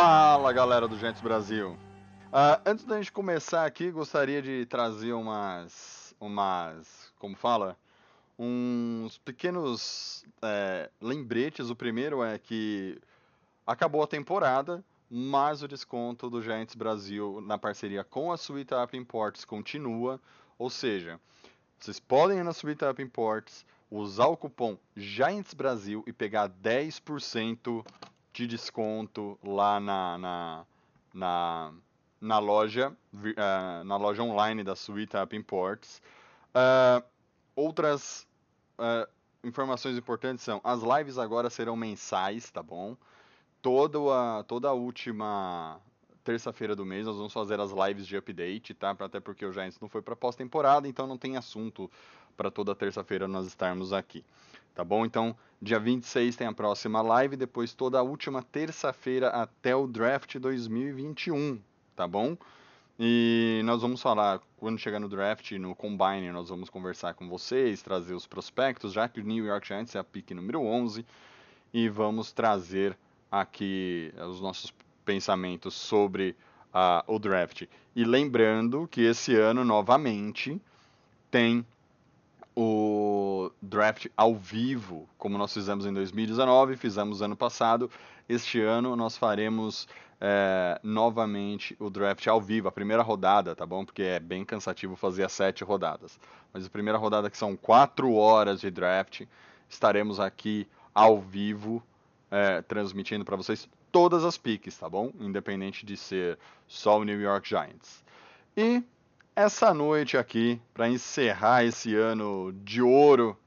Fala galera do Gentes Brasil. Ah, antes da gente começar aqui, gostaria de trazer umas, umas, como fala, uns pequenos é, lembretes. O primeiro é que acabou a temporada, mas o desconto do Giants Brasil na parceria com a Sweet Up Imports continua. Ou seja, vocês podem ir na Sweet Up Imports, usar o cupom Giants Brasil e pegar 10% de desconto lá na, na, na, na loja, ah, na loja online da Sweet Up Imports. Ah, outras ah, informações importantes são, as lives agora serão mensais, tá bom? Toda a, toda a última terça-feira do mês nós vamos fazer as lives de update, tá? Até porque o Giants não foi para pós-temporada, então não tem assunto para toda terça-feira nós estarmos aqui. Tá bom? Então, dia 26 tem a próxima live, depois toda a última terça-feira até o draft 2021, tá bom? E nós vamos falar, quando chegar no draft, no combine, nós vamos conversar com vocês, trazer os prospectos, já que o New York Giants é a pick número 11, e vamos trazer aqui os nossos pensamentos sobre ah, o draft. E lembrando que esse ano, novamente, tem o draft ao vivo, como nós fizemos em 2019, fizemos ano passado. Este ano nós faremos é, novamente o draft ao vivo, a primeira rodada, tá bom? Porque é bem cansativo fazer as sete rodadas. Mas a primeira rodada, que são quatro horas de draft, estaremos aqui ao vivo, é, transmitindo para vocês todas as piques, tá bom? Independente de ser só o New York Giants. E essa noite aqui, para encerrar esse ano de ouro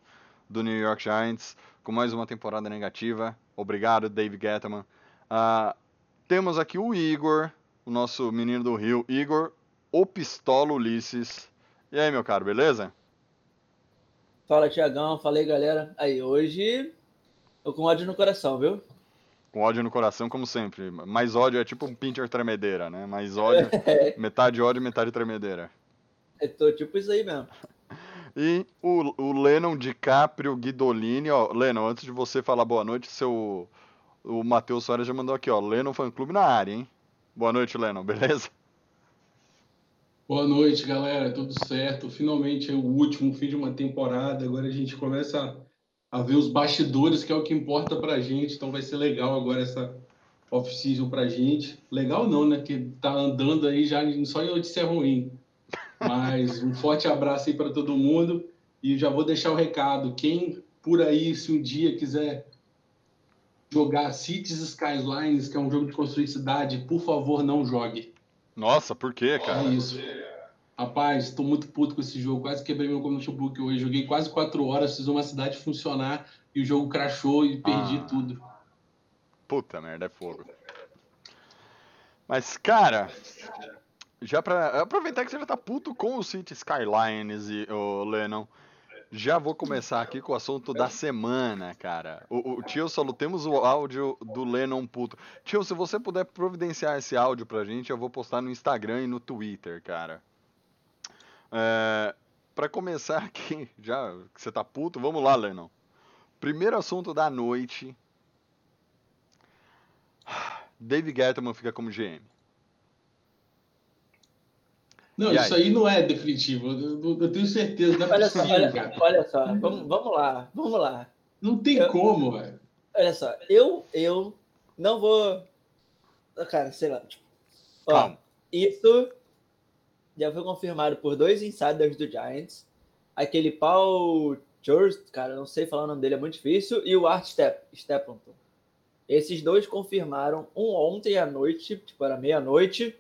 do New York Giants, com mais uma temporada negativa. Obrigado, Dave Gettman. Ah, temos aqui o Igor, o nosso menino do Rio. Igor, o Pistola Ulisses. E aí, meu caro, beleza? Fala, Tiagão. Falei, galera. Aí, hoje tô com ódio no coração, viu? Com ódio no coração, como sempre. Mais ódio é tipo um pincher tremedeira, né? Mais ódio, metade ódio, metade tremedeira. Eu tô tipo isso aí mesmo. E o, o Lennon DiCaprio Guidolini, ó, Lennon, antes de você falar boa noite, seu o Matheus Soares já mandou aqui, ó, Lennon Fan Clube na área, hein? Boa noite, Lennon, beleza? Boa noite, galera. Tudo certo? Finalmente é o último fim de uma temporada. Agora a gente começa a, a ver os bastidores, que é o que importa pra gente. Então vai ser legal agora essa off-season pra gente. Legal não, né? Que tá andando aí já só em notícia ruim. Mas um forte abraço aí para todo mundo. E já vou deixar o recado. Quem por aí, se um dia quiser jogar Cities Skylines, que é um jogo de construir cidade, por favor, não jogue. Nossa, por quê, É cara? isso. Rapaz, estou muito puto com esse jogo. Quase quebrei meu notebook hoje. Joguei quase quatro horas, fiz uma cidade funcionar e o jogo crashou e perdi Ah. tudo. Puta merda, é fogo. Mas, cara, já pra aproveitar que você já tá puto com o City Skylines e o Lennon, já vou começar aqui com o assunto da semana, cara. O, o Tio Solo, temos o áudio do Lennon puto. Tio, se você puder providenciar esse áudio pra gente, eu vou postar no Instagram e no Twitter, cara. É, pra começar aqui, já que você tá puto, vamos lá, Lennon. Primeiro assunto da noite. Dave Gettman fica como GM. Não, E isso aí não é definitivo. Eu, eu- tenho certeza. Não é Olha só, possível, olha, cara. olha só. Vamos, vamos lá, vamos lá. Não tem Eu- como, velho. Olha só, eu, eu não vou. Cara, sei lá. Tipo, ó, Calma. isso já foi confirmado por dois insiders do Giants. Aquele Paul George, cara, não sei falar o nome dele, é muito difícil. E o Art Step. Esses dois confirmaram um ontem à noite, tipo, era meia-noite,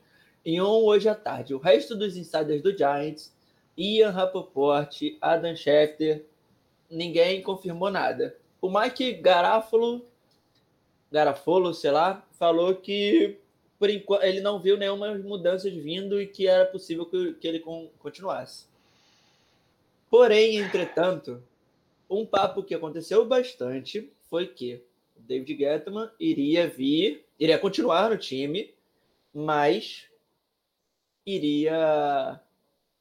e um hoje à tarde. O resto dos insiders do Giants, Ian Rappaport, Adam Schefter, ninguém confirmou nada. O Mike Garafolo, Garafolo, sei lá, falou que por enquanto, ele não viu nenhuma mudanças vindo e que era possível que, que ele con- continuasse. Porém, entretanto, um papo que aconteceu bastante foi que David Gettman iria vir, iria continuar no time, mas iria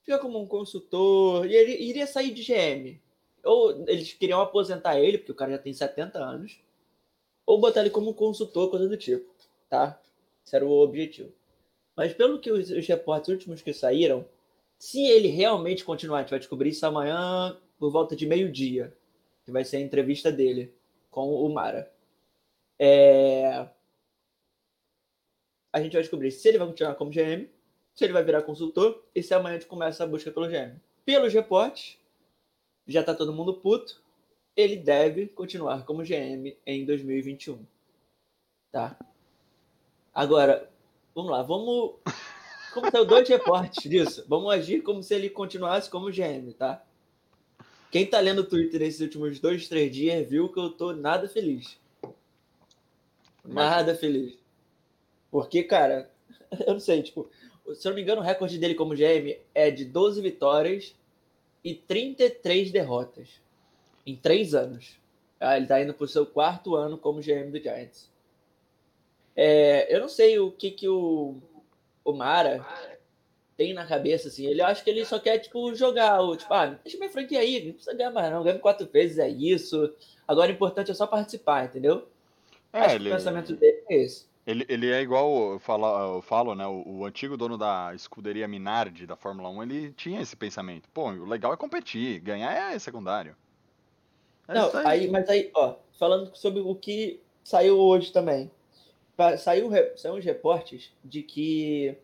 ficar como um consultor e ele iria sair de GM. Ou eles queriam aposentar ele, porque o cara já tem 70 anos, ou botar ele como consultor, coisa do tipo, tá? Esse era o objetivo. Mas pelo que os, os reportes últimos que saíram, se ele realmente continuar, a gente vai descobrir isso amanhã por volta de meio-dia, que vai ser a entrevista dele com o Mara. É... A gente vai descobrir se ele vai continuar como GM, se ele vai virar consultor e se amanhã a gente começa a busca pelo GM. Pelos reportes, já tá todo mundo puto, ele deve continuar como GM em 2021. Tá? Agora, vamos lá, vamos. Como saiu dois reportes disso, vamos agir como se ele continuasse como GM, tá? Quem tá lendo o Twitter nesses últimos dois, três dias viu que eu tô nada feliz. Nada feliz. Porque, cara, eu não sei, tipo, se eu não me engano, o recorde dele como GM é de 12 vitórias e 33 derrotas em três anos. Ah, ele tá indo pro seu quarto ano como GM do Giants. É, eu não sei o que que o, o Mara tem na cabeça, assim. Ele acha que ele só quer, tipo, jogar. O, tipo, ah, deixa minha franquia aí, não precisa ganhar mais não. Ganha quatro vezes, é isso. Agora o importante é só participar, entendeu? É, ele, o pensamento dele é esse. Ele, ele é igual eu falo, eu falo né? O, o antigo dono da escuderia Minardi da Fórmula 1, ele tinha esse pensamento. Pô, o legal é competir, ganhar é secundário. É Não, isso aí, mas aí, ó, falando sobre o que saiu hoje também. Saiu, saiu uns reportes de que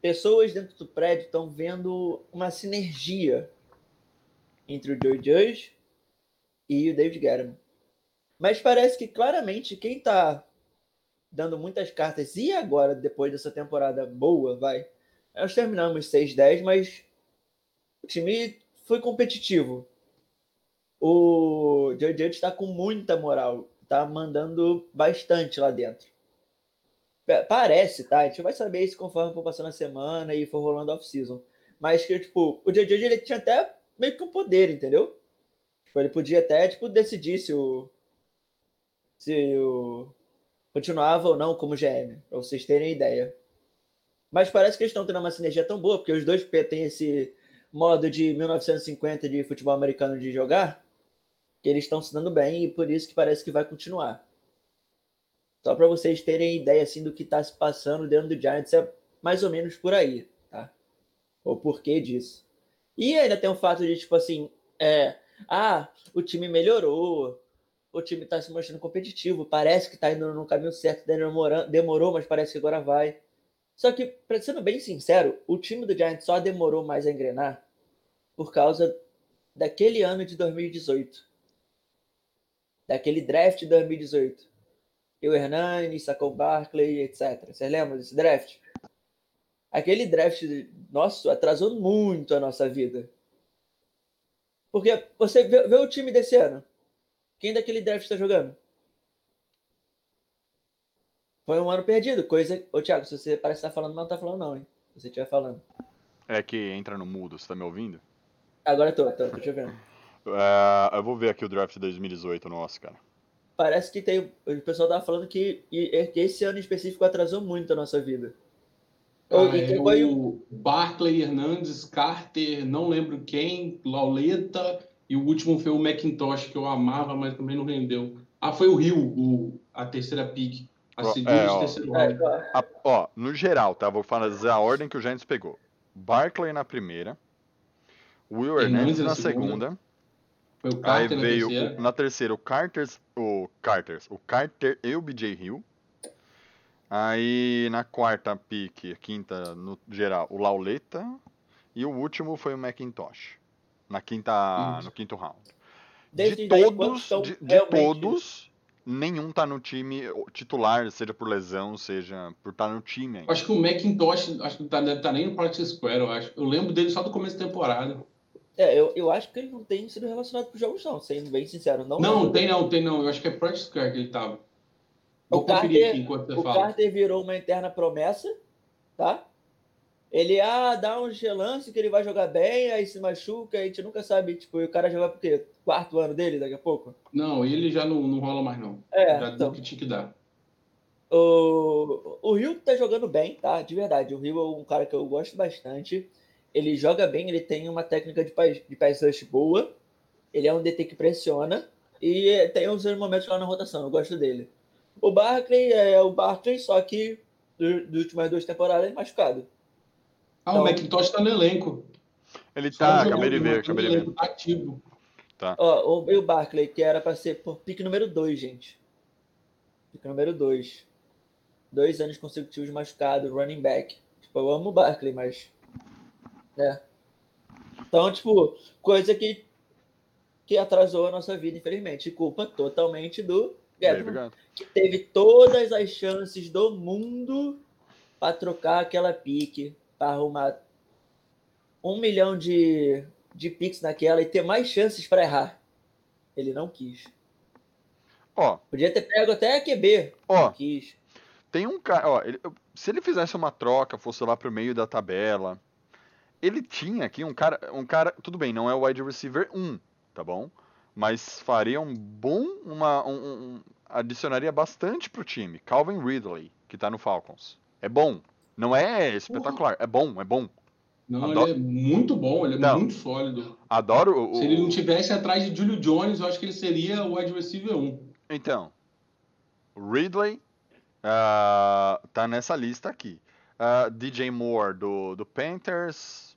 pessoas dentro do prédio estão vendo uma sinergia entre o Joe Judge e o David Guerrero. Mas parece que claramente quem tá dando muitas cartas, e agora, depois dessa temporada boa, vai. Nós terminamos 6-10, mas o time foi competitivo. O Judge está com muita moral, tá mandando bastante lá dentro. Pa- Parece, tá? A gente vai saber isso conforme for passando a semana e for rolando off-season. Mas que, tipo, o Judge ele tinha até meio que um poder, entendeu? Tipo, ele podia até, tipo, decidir se o. Se o. Continuava ou não como GM, pra vocês terem ideia. Mas parece que eles estão tendo uma sinergia tão boa, porque os dois têm esse modo de 1950 de futebol americano de jogar, que eles estão se dando bem e por isso que parece que vai continuar. Só para vocês terem ideia assim do que está se passando dentro do Giants é mais ou menos por aí, tá? O porquê disso. E ainda tem o fato de tipo assim, é, ah, o time melhorou, o time está se mostrando competitivo, parece que está indo no caminho certo, demorou, mas parece que agora vai. Só que, sendo bem sincero, o time do Giants só demorou mais a engrenar por causa daquele ano de 2018. Daquele draft de 2018. E o Hernani, Sacou Barkley, etc. Vocês lembram desse draft? Aquele draft, nosso, atrasou muito a nossa vida. Porque você vê, vê o time desse ano. Quem daquele draft está jogando? Foi um ano perdido, coisa. Ô, Thiago, se você parece estar falando, mas não tá falando, não, hein? Se você estiver falando. É que entra no mudo, você tá me ouvindo? Agora eu tô, tô, tô te ouvindo. É, eu vou ver aqui o draft de 2018 nosso, cara. Parece que tem. O pessoal tava falando que, que esse ano em específico atrasou muito a nossa vida. Ah, e é o. o Barclay, Hernandes, Carter, não lembro quem, Lauleta, e o último foi o McIntosh, que eu amava, mas também não rendeu. Ah, foi o Rio, o, a terceira pick. A segunda é, e ó. terceiro É, A- ó, no geral, tá? Vou fazer a ordem que o Giants pegou. Barkley na primeira, Will Hernandez na na segunda. segunda, Foi o aí Carter na veio terceira. o- na terceira o Carter, o Carter, o Carter e o BJ Hill. Aí na quarta pick, quinta no geral, o Lauleta e o último foi o McIntosh. Na quinta, Isso. no quinto round. desde de daí, todos, são de, de realmente- todos, nenhum tá no time titular, seja por lesão, seja por estar no time ainda. Acho que o McIntosh acho que tá, deve tá nem no Practice Square, eu acho. Eu lembro dele só do começo da temporada. É, eu, eu acho que ele não tem sido relacionado pros jogos, não, sendo bem sincero. Não, Não, lembro. tem não, tem não. Eu acho que é Practice Square que ele tava. Vou O conferir Carter- aqui enquanto você O fala. Carter virou uma eterna promessa, tá? Ele, ah, dá uns relance que ele vai jogar bem, aí se machuca, a gente nunca sabe, tipo, e o cara jogar por quê? Quarto ano dele daqui a pouco? Não, ele já não, não rola mais, não. É, já então. deu o que tinha que dar. O, o Rio tá jogando bem, tá? De verdade. O Rio é um cara que eu gosto bastante. Ele joga bem, ele tem uma técnica de pass, de pass rush boa. Ele é um DT que pressiona. E tem uns momentos lá na rotação, eu gosto dele. O Barkley é o Barkley, só que das últimas duas temporadas é machucado. Ah, Então- o McIntosh tá no elenco. Ele tá, jogou, acabei de ver, tá acabei de ver. Tá ativo. Ó, o, o Barkley, que era pra ser por pique número 2, gente. Pique número 2. Dois anos consecutivos machucado, running back. Tipo, eu amo o Barkley, mas. Né? Então, tipo, coisa que, que atrasou a nossa vida, infelizmente. Culpa totalmente do Gant. que teve todas as chances do mundo para trocar aquela pique, para arrumar um milhão de, de picks naquela e ter mais chances para errar. Ele não quis. Ó, Podia ter pego até a QB. ó, Não quis. tem um cara, ó, ele- se ele fizesse uma troca, fosse lá pro meio da tabela, ele tinha aqui um cara, um cara, tudo bem, não é o wide receiver 1, tá bom? Mas faria um bom, uma, um, um- um- adicionaria bastante pro time. Calvin Ridley, que tá no Falcons. É bom. Não é espetacular, é bom, é bom. Não, Adoro- ele é muito bom, ele é Não. muito sólido. Adoro o. Se ele não tivesse atrás de Julio Jones, eu acho que ele seria o wide receiver 1. Então, Ridley ah, tá nessa lista aqui. Ah, DJ Moore do, do Panthers.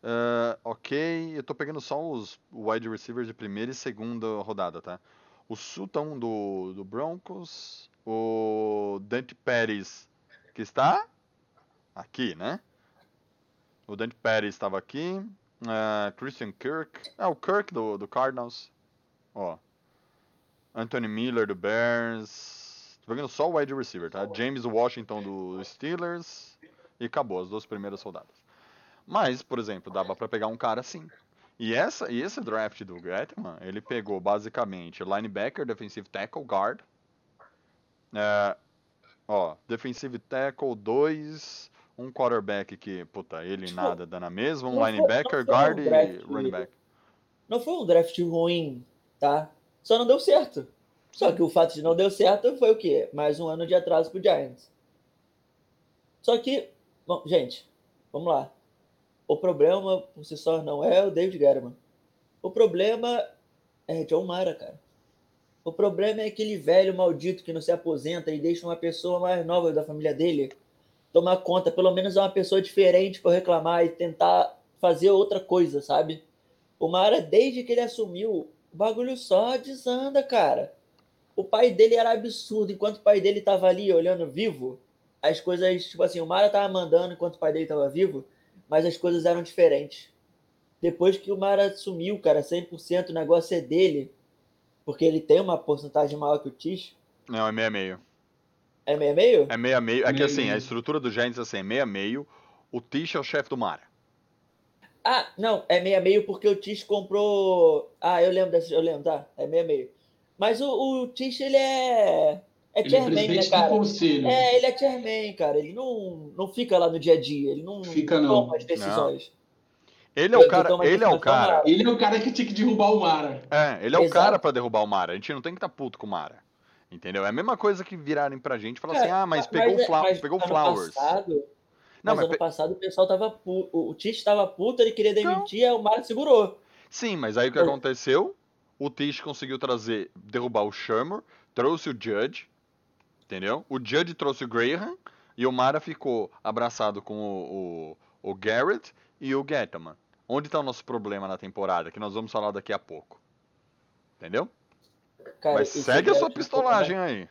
Ah, ok, eu tô pegando só os wide receivers de primeira e segunda rodada, tá? O Sutton do, do Broncos. O Dante Pérez, que está aqui, né? O Dante Pérez estava aqui. Ah, Christian Kirk. Ah, o Kirk do, do Cardinals. Ó. Anthony Miller do Bears. Tô pegando só o wide receiver, tá? James Washington do Steelers. E acabou, as duas primeiras rodadas. Mas, por exemplo, dava pra pegar um cara assim. E, essa, e esse draft do Getman, ele pegou basicamente linebacker, defensive tackle, guard. É, ó, defensive tackle 2, um quarterback que, puta, ele Tipo, nada dá na mesma, um foi- linebacker, foi um guard e draft- running back. Não foi um draft ruim, tá? Só não deu certo. Só que o fato de não deu certo foi o quê? Mais um ano de atraso pro Giants. Só que, bom, gente, vamos lá. O problema por si só não é o David Guerrero. O problema é John Mara, cara. O problema é aquele velho maldito que não se aposenta e deixa uma pessoa mais nova da família dele tomar conta. Pelo menos é uma pessoa diferente para reclamar e tentar fazer outra coisa, sabe? O Mara, desde que ele assumiu, o bagulho só desanda, cara. O pai dele era absurdo. Enquanto o pai dele tava ali olhando vivo, as coisas, tipo assim, o Mara tava mandando enquanto o pai dele tava vivo, mas as coisas eram diferentes. Depois que o Mara sumiu, cara, 100% o negócio é dele, porque ele tem uma porcentagem maior que o Tish. Não, é meia-meio. É meio meio? É meia-meio. É que assim, a estrutura do Giants assim, é meia-meio. O Tish é o chefe do Mara. Ah, não, é meio meio porque o Tish comprou. Ah, eu lembro dessa, eu lembro, tá? É meio meio. Mas o, o Tish, ele é. É Ele é chairman, né, presidente do cara? conselho. É, ele é chairman, cara. Ele não, não fica lá no dia a dia. Ele não Fica, não. toma as decisões. Ele é o cara, ele é o cara. Ele é o cara que tinha que derrubar o Mara. É, ele é o Exato. cara pra derrubar o Mara. A gente não tem que estar puto com o Mara. Entendeu? É a mesma coisa que virarem pra gente e falar assim: Cara, "Ah, mas pegou o é- Fla mas pegou o Flowers". Passado, Não, mas, mas ano pe- passado o pessoal tava puto. O Tish tava puto, ele queria Então. demitir, aí o Mara segurou. Sim, mas aí o que Eu- aconteceu? O Tish conseguiu trazer, derrubar o Shermer, trouxe o Judge, entendeu? O Judge trouxe o Graham e o Mara ficou abraçado com o, o, o Garrett e o Gettman. Onde tá o nosso problema na temporada? Que nós vamos falar daqui a pouco. Entendeu? Cara, mas segue a sua pistolagem aí.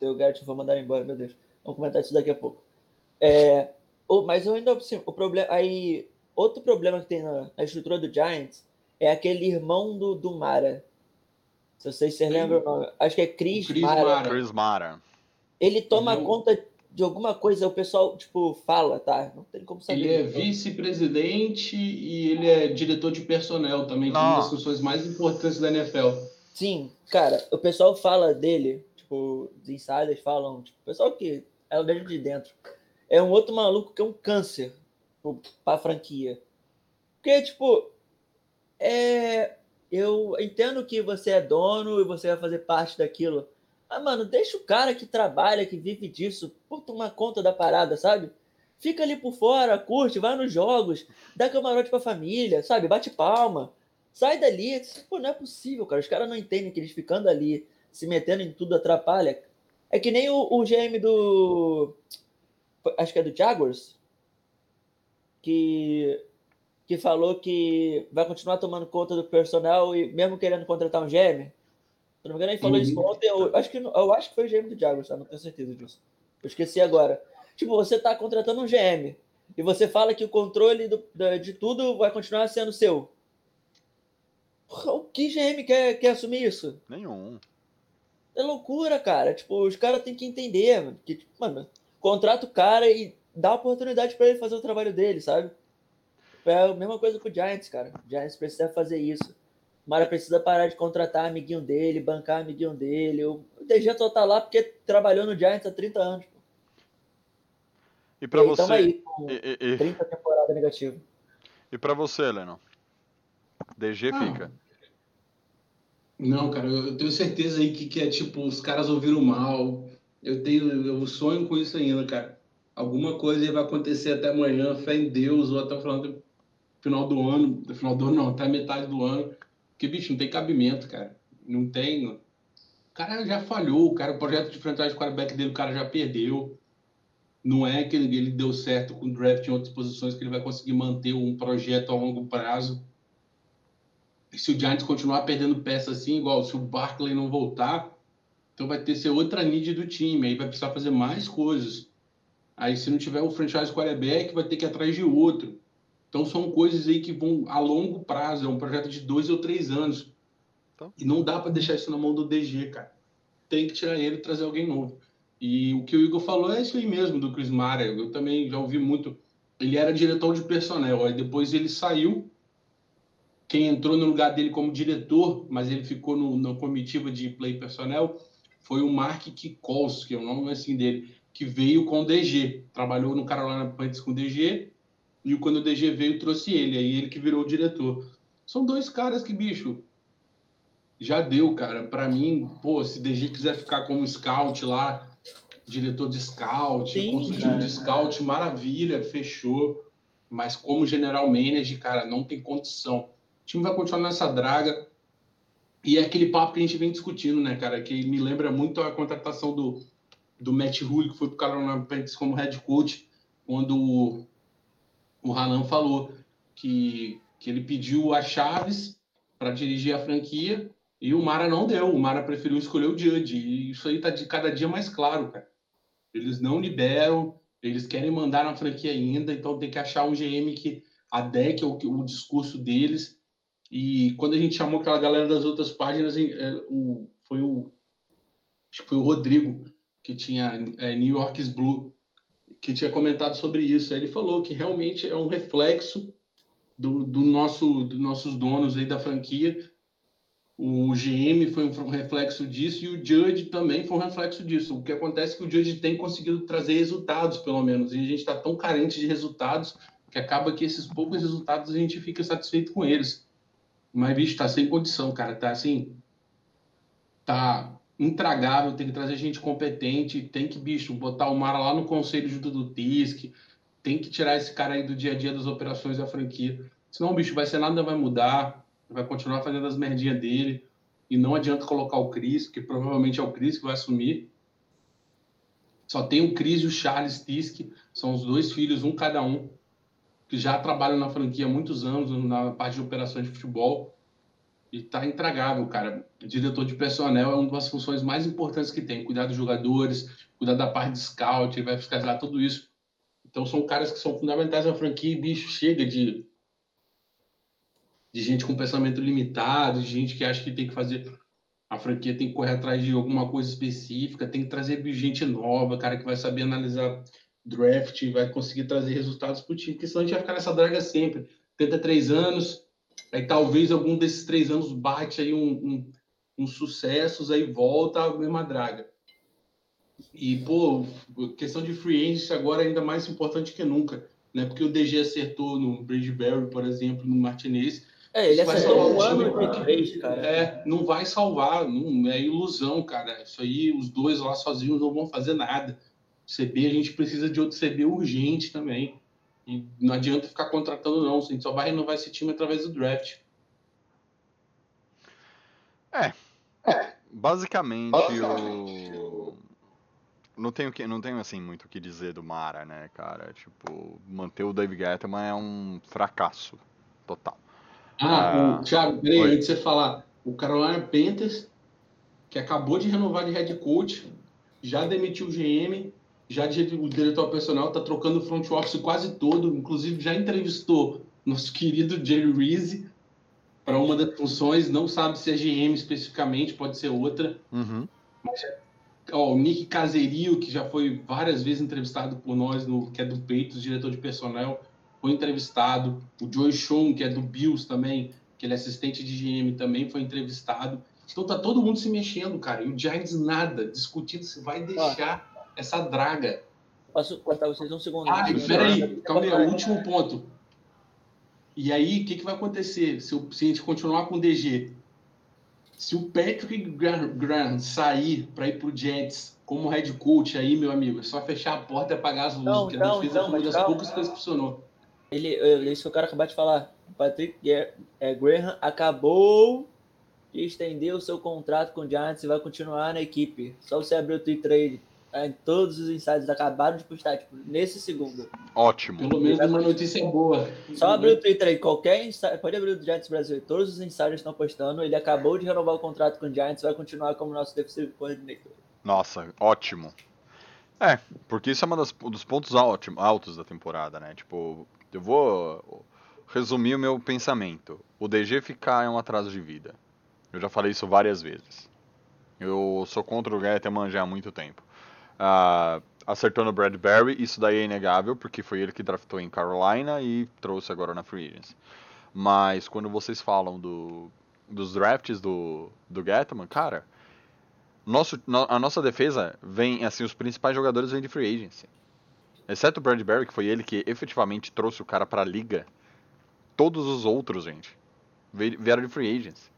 O Garrett vou mandar embora, meu Deus. Vamos comentar isso daqui a pouco. É, mas eu ainda assim, o problema aí outro problema que tem na, na estrutura do Giants é aquele irmão do, do Mara. Se vocês se lembram, acho que é Chris, Chris Mara. Mara. Chris Mara. Ele toma conta de alguma coisa, o pessoal tipo fala, tá? Não tem como saber. Ele é vice-presidente e ele é diretor de personnel também, que é uma das funções mais importantes da NFL. Sim, cara, o pessoal fala dele, tipo, os insiders falam, tipo, o pessoal que é dentro de dentro, é um outro maluco que é um câncer tipo, pra franquia. Porque, tipo, é, eu entendo que você é dono e você vai fazer parte daquilo. Mas, mano, deixa o cara que trabalha, que vive disso, por tomar conta da parada, sabe? Fica ali por fora, curte, vai nos jogos, dá camarote pra família, sabe? Bate palma. Sai dali. Pô, não é possível, cara. Os caras não entendem que eles ficando ali, se metendo em tudo, atrapalha. É que nem o, o GM do. Acho que é do Jaguars. Que, que falou que vai continuar tomando conta do personal e mesmo querendo contratar um GM. Se não me engano, ele falou isso Uhum. ontem. Eu acho, que, eu acho que foi o GM do Jaguars, tá? Não tenho certeza disso. Eu esqueci agora. Tipo, você tá contratando um GM e você fala que o controle do- de tudo vai continuar sendo seu. O que GM quer, quer assumir isso? Nenhum. É loucura, cara. Tipo, os caras têm que entender, mano. Que, tipo, mano, contrata o cara e dá oportunidade pra ele fazer o trabalho dele, sabe? É a mesma coisa com o Giants, cara. O Giants precisa fazer isso. O Mara precisa parar de contratar amiguinho dele, bancar amiguinho dele. O DG só tá lá porque trabalhou no Giants há 30 anos. pô. E e tamo você? aí, com E, e, 30 temporadas negativas. e pra você, Lennon? DG Ah, fica. Não, cara, eu tenho certeza aí que, que é tipo, os caras ouviram mal. Eu tenho, eu sonho com isso ainda, cara. Alguma coisa aí vai acontecer até amanhã, fé em Deus, ou até o final do, final do ano, do final do ano não, até a metade do ano. Porque, bicho, não tem cabimento, cara. Não tem. O cara já falhou, cara, o projeto de franchise de quarterback dele, o cara já perdeu. Não é que ele deu certo com o draft em outras posições que ele vai conseguir manter um projeto a longo prazo. E se o Giants continuar perdendo peça assim, igual se o Barkley não voltar, então vai ter que ser outra need do time, aí vai precisar fazer mais coisas. Aí se não tiver o franchise quarterback, vai ter que ir atrás de outro. Então são coisas aí que vão a longo prazo, é um projeto de dois ou três anos. Então. E não dá para deixar isso na mão do DG, cara. Tem que tirar ele e trazer alguém novo. E o que o Igor falou é isso aí mesmo, do Chris Mara. Eu também já ouvi muito. Ele era diretor de personnel, aí depois ele saiu. Quem entrou no lugar dele como diretor, mas ele ficou no, na comitiva de play personnel, foi o Mark Kikols, que é o nome assim dele, que veio com o DG. Trabalhou no Carolina Panthers com o DG, e quando o DG veio, trouxe ele. Aí ele que virou o diretor. São dois caras que, bicho, já deu, cara. Para mim, pô, se DG quiser ficar como scout lá, diretor de scout, Sim, consultivo de scout, maravilha, fechou. Mas como general manager, cara, não tem condição. O time vai continuar nessa draga. E é aquele papo que a gente vem discutindo, né, cara? Que me lembra muito a contratação do, do Matt Rule, que foi pro Carolina Panthers como head coach, quando o, Hanan falou que, que ele pediu as chaves para dirigir a franquia e o Mara não deu. O Mara preferiu escolher o Judge. E isso aí tá de cada dia mais claro, cara. Eles não liberam, eles querem mandar na franquia ainda, então tem que achar um GM que adeque o, o discurso deles. E quando a gente chamou aquela galera das outras páginas, é, o, foi o acho que foi o Rodrigo que tinha é, New York's Blue que tinha comentado sobre isso. Ele falou que realmente é um reflexo do, do nosso dos nossos donos aí da franquia. O GM foi um reflexo disso e o Judge também foi um reflexo disso. O que acontece é que o Judge tem conseguido trazer resultados, pelo menos, e a gente está tão carente de resultados que acaba que esses poucos resultados a gente fica satisfeito com eles. Mas, bicho, tá sem condição, cara. Tá assim. Tá intragável. Tem que trazer gente competente. Tem que, bicho, botar o Mara lá no conselho junto do TISC. Tem que tirar esse cara aí do dia a dia das operações da franquia. Senão, bicho, vai ser nada, vai mudar. Vai continuar fazendo as merdinhas dele. E não adianta colocar o Cris, que provavelmente é o Cris que vai assumir. Só tem o Cris e o Charles Tisk. São os dois filhos, um cada um que já trabalham na franquia há muitos anos, na parte de operações de futebol, e tá intragável, cara. Diretor de personnel é uma das funções mais importantes que tem, cuidar dos jogadores, cuidar da parte de scout, ele vai fiscalizar tudo isso. Então são caras que são fundamentais na franquia e, bicho, chega de de gente com pensamento limitado, de gente que acha que tem que fazer a franquia tem que correr atrás de alguma coisa específica, tem que trazer gente nova, cara que vai saber analisar draft, vai conseguir trazer resultados para o time, porque senão a gente vai ficar nessa draga sempre. Tenta três anos, aí talvez algum desses três anos bate aí um, um, sucessos, aí volta a mesma draga. E, pô, questão de free agent agora é ainda mais importante que nunca, né? Porque o DG acertou no Bridgeberry, por exemplo, no Martinez. É, ele acertou um ano de três, cara. É, não vai salvar, não, é ilusão, cara. Isso aí, os dois lá sozinhos não vão fazer nada. CB, a gente precisa de outro CB urgente também. E não adianta ficar contratando, não. A gente só vai renovar esse time através do draft. Basicamente, o... Não tenho, que, não tenho assim muito o que dizer do Mara, né, cara? Tipo, manter o Dave Gettman é um fracasso total. Ah, Ah, o Thiago, peraí, antes de você falar, o Carolina Panthers, que acabou de renovar de head coach, já demitiu o GM, já de- o diretor personal tá trocando o front office quase todo, inclusive já entrevistou nosso querido Jerry Reese para uma das funções, não sabe se é GM especificamente, pode ser outra. Uhum. Ó, o Nick Caserio, que já foi várias vezes entrevistado por nós, no, que é do Peitos, diretor de personnel, foi entrevistado. O Joey Sean, que é do Bills também, que ele é assistente de GM também, foi entrevistado. Então tá todo mundo se mexendo, cara. E o Giants nada, discutindo se vai deixar essa draga. Posso cortar vocês um segundo? Ah, Não, peraí, não, calma aí, não, o último ponto. E aí, o que, que vai acontecer se, o- se a gente continuar com o DG? Se o Patrick Graham, sair para ir pro Jets como head coach aí, meu amigo, é só fechar a porta e apagar as luzes, Não, porque a não, gente fez então, uma das poucas coisas que funcionou. Ele, é isso que eu quero acabar de falar. O Patrick é, Graham acabou de estender o seu contrato com o Giants e vai continuar na equipe. Só você abrir o Twitter aí. Em todos os insights acabaram de postar, tipo, nesse segundo. Ótimo. Pelo menos uma notícia boa. Só abrir o Twitter aí, qualquer insider, pode abrir o Giants Brasil, todos os insiders estão postando. Ele acabou de renovar o contrato com o Giants vai continuar como nosso defensive coordinator. Nossa, ótimo. É, porque isso é um dos pontos altos da temporada, né? Tipo, eu vou resumir o meu pensamento. O DG ficar é um atraso de vida. Eu já falei isso várias vezes. Eu sou contra o Gettman já há muito tempo. Ah, acertou no Bradbury, isso daí é inegável, porque foi ele que draftou em Carolina e trouxe agora na Free Agents. Mas quando vocês falam do, dos drafts do, do Gettman, cara, nosso, no- a nossa defesa vem, assim, os principais jogadores vêm de free agency. Exceto o Bradbury, que foi ele que efetivamente trouxe o cara pra liga. Todos os outros, gente, vieram de free agents.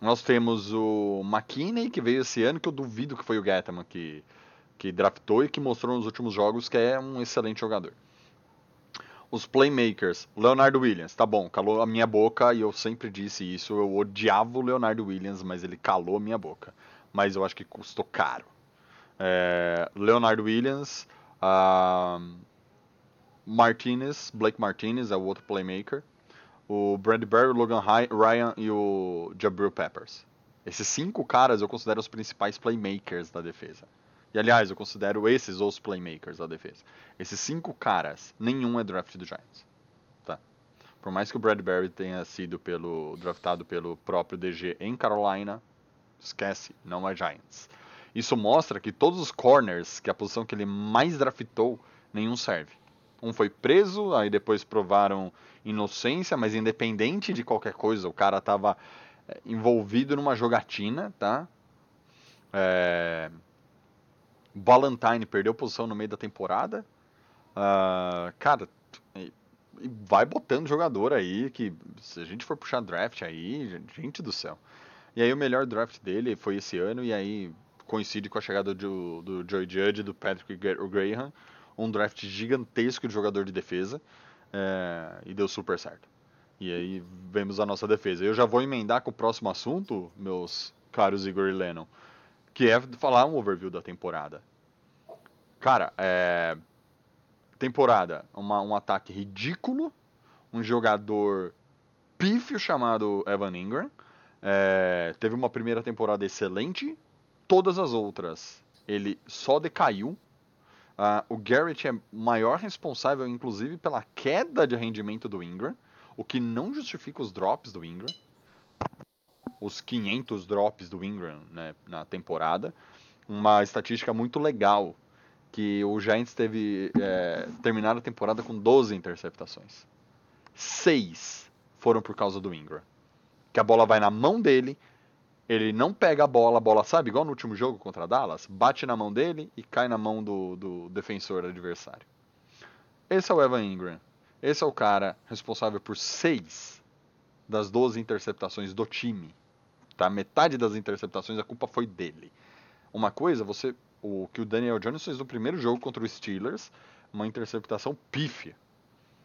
Nós temos o McKinney, que veio esse ano, que eu duvido que foi o Gettman que, que draftou e que mostrou nos últimos jogos que é um excelente jogador. Os playmakers, Leonardo Williams, tá bom, calou a minha boca e eu sempre disse isso. Eu odiava o Leonardo Williams, mas ele calou a minha boca. Mas eu acho que custou caro. É, Leonardo Williams, ah, Martinez, Blake Martinez é o outro playmaker. O Bradbury, Logan Ryan e o Jabril Peppers. Esses cinco caras eu considero os principais playmakers da defesa. E aliás, eu considero esses os playmakers da defesa. Esses cinco caras, nenhum é draft do Giants. Tá? Por mais que o Bradbury tenha sido pelo, draftado pelo próprio DG em Carolina, esquece, não é Giants. Isso mostra que todos os corners, que é a posição que ele mais draftou, nenhum serve. Um foi preso, aí depois provaram inocência, mas independente de qualquer coisa, o cara estava envolvido numa jogatina, tá? É... Valentine perdeu posição no meio da temporada. Ah, cara, vai botando jogador aí que se a gente for puxar draft aí, gente do céu. E aí o melhor draft dele foi esse ano e aí coincide com a chegada do, do Joey Judge do Patrick Gra- Graham, um draft gigantesco de jogador de defesa é, e deu super certo. E aí vemos a nossa defesa. Eu já vou emendar com o próximo assunto, meus caros Igor e Lennon, que é falar um overview da temporada. Cara, é, temporada, uma- um ataque ridículo, um jogador pífio chamado Evan Ingram, é, teve uma primeira temporada excelente, todas as outras ele só decaiu. Ah, o Garrett é maior responsável, inclusive, pela queda de rendimento do Ingram, o que não justifica os drops do Ingram. Os 500 drops do Ingram né, na temporada. Uma estatística muito legal, que o Giants teve é, terminado a temporada com 12 interceptações. Seis foram por causa do Ingram. Que a bola vai na mão dele Ele não pega a bola, a bola, sabe, igual no último jogo contra Dallas, bate na mão dele e cai na mão do, do defensor adversário. Esse é o Evan Ingram. Esse é o cara responsável por seis das 12 interceptações do time. Tá? Metade das interceptações a culpa foi dele. Uma coisa, você o que o Daniel Jones fez no primeiro jogo contra o Steelers, uma interceptação pífia.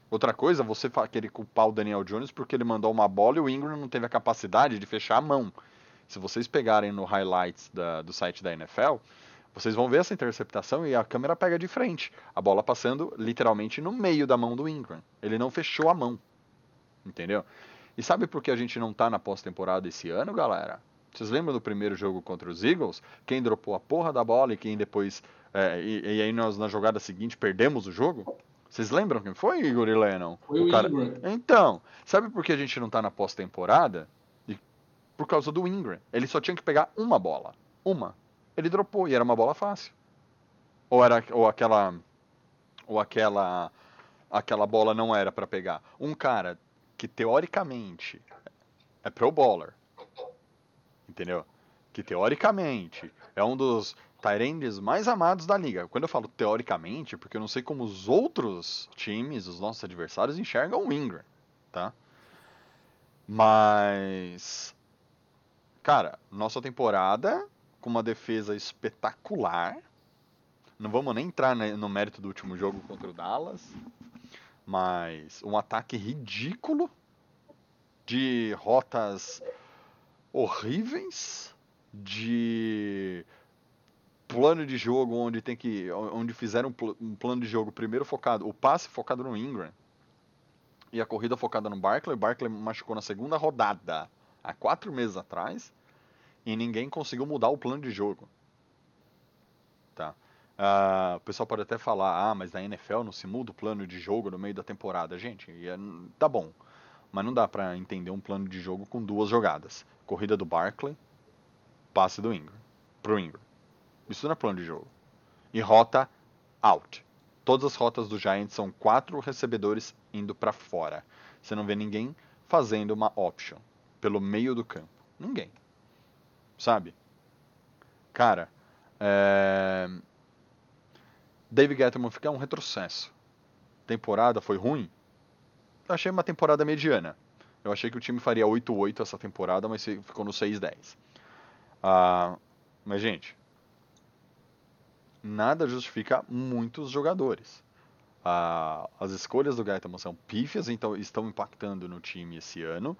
Outra coisa, você querer culpar o Daniel Jones porque ele mandou uma bola e o Ingram não teve a capacidade de fechar a mão. Se vocês pegarem no highlights da, do site da NFL, vocês vão ver essa interceptação e a câmera pega de frente. A bola passando literalmente no meio da mão do Ingram. Ele não fechou a mão. Entendeu? E sabe por que a gente não tá na pós-temporada esse ano, galera? Vocês lembram do primeiro jogo contra os Eagles? Quem dropou a porra da bola e quem depois. É, e, e, aí nós na jogada seguinte perdemos o jogo? Vocês lembram quem foi, Igor e Lennon? Foi o, o cara... Ingram. Então, sabe por que a gente não tá na pós-temporada? Por causa do Ingram. Ele só tinha que pegar uma bola. Uma. Ele dropou e era uma bola fácil. Ou era ou aquela ou aquela aquela bola não era para pegar. Um cara que teoricamente é pro bowler entendeu? Que teoricamente é um dos Tyrands mais amados da liga. Quando eu falo teoricamente, porque eu não sei como os outros times, os nossos adversários, enxergam o Ingram, tá? Mas. Cara, nossa temporada com uma defesa espetacular. Não vamos nem entrar no mérito do último jogo contra o Dallas. Mas um ataque ridículo de rotas horríveis de plano de jogo onde tem que onde fizeram um plano de jogo primeiro focado o passe focado no Ingram e a corrida focada no Barkley. O Barkley machucou na segunda rodada há quatro meses atrás e ninguém conseguiu mudar o plano de jogo. Uh, o pessoal pode até falar, ah, mas na NFL não se muda o plano de jogo no meio da temporada. Gente, é, tá bom. Mas não dá para entender um plano de jogo com duas jogadas corrida do Barkley, passe do Ingram, pro Ingram. Isso não é plano de jogo. E rota out. Todas as rotas do Giants são quatro recebedores indo para fora. Você não vê ninguém fazendo uma option pelo meio do campo. Ninguém. Sabe? Cara, é... David Gettleman fica um retrocesso. Temporada foi ruim? Eu achei uma temporada mediana. Eu achei que o time faria 8-8 essa temporada, mas ficou no 6-10. Ah, mas, gente, nada justifica muitos jogadores. Ah, as escolhas do Gaetano são pífias, então estão impactando no time esse ano.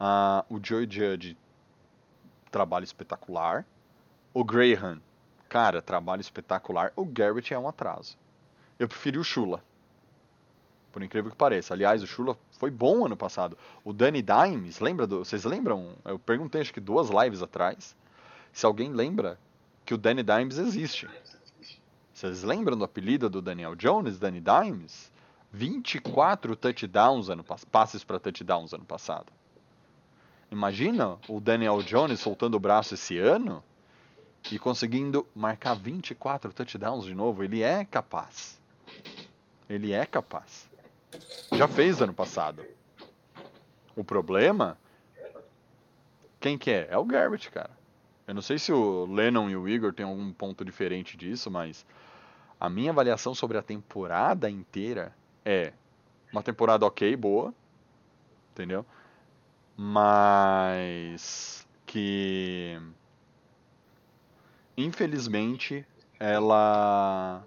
Ah, o Joey Judge, trabalho espetacular. O Graham, cara, trabalho espetacular. O Garrett é um atraso. Eu preferi o Shula por incrível que pareça. Aliás, o Chula foi bom ano passado. O Danny Dimes, lembra do, vocês lembram? Eu perguntei acho que duas lives atrás se alguém lembra que o Danny Dimes existe. Vocês lembram do apelido do Daniel Jones, Danny Dimes? 24 touchdowns ano passes para touchdowns ano passado. Imagina o Daniel Jones soltando o braço esse ano e conseguindo marcar 24 touchdowns de novo. Ele é capaz. Ele é capaz. Já fez ano passado. O problema. Quem que é? É o Garrett, cara. Eu não sei se o Lennon e o Igor têm algum ponto diferente disso, mas a minha avaliação sobre a temporada inteira é uma temporada ok, boa, entendeu? Mas que infelizmente ela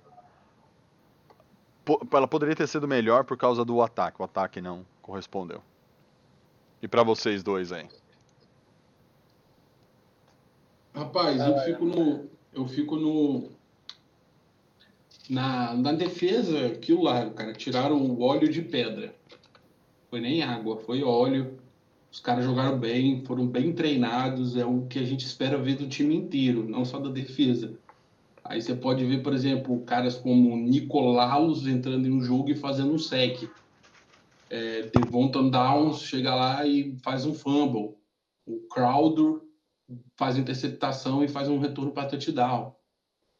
ela poderia ter sido melhor por causa do ataque. O ataque não correspondeu. E para vocês dois aí? Rapaz, eu fico no. Eu fico no. Na, na defesa, aquilo lá, cara, tiraram o óleo de pedra. Foi nem água, foi óleo. Os caras jogaram bem, foram bem treinados. É o que a gente espera ver do time inteiro, não só da defesa. Aí você pode ver, por exemplo, caras como Nicolaus entrando em um jogo e fazendo um sec. É, Devonta Downs chega lá e faz um fumble. O Crowder faz interceptação e faz um retorno para touchdown.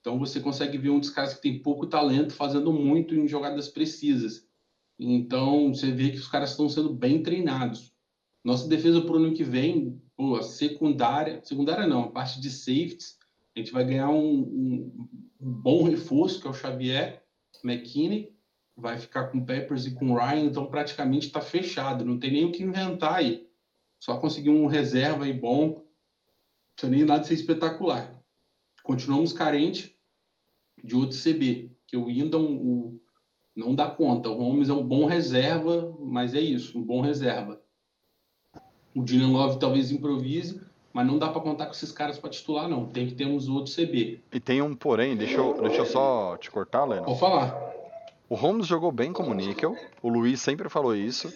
Então você consegue ver um dos caras que tem pouco talento fazendo muito em jogadas precisas. Então você vê que os caras estão sendo bem treinados. Nossa defesa para o ano que vem pô, secundária, secundária não, a parte de safeties, a gente vai ganhar um, um, bom reforço, que é o Xavier McKinney, vai ficar com Peppers e com Ryan, então praticamente está fechado, não tem nem o que inventar aí. Só conseguir um reserva aí bom, não nem nada ser espetacular. Continuamos carente de outro CB, que o Windham o, não dá conta. O Holmes é um bom reserva, mas é isso, um bom reserva. O Dylan Love talvez improvise, mas não dá para contar com esses caras para titular, não. Tem que ter uns outros CB. E tem um porém, deixa eu, deixa eu só te cortar, Leno. Vou falar. O Holmes jogou bem como níquel, o Luiz sempre falou isso,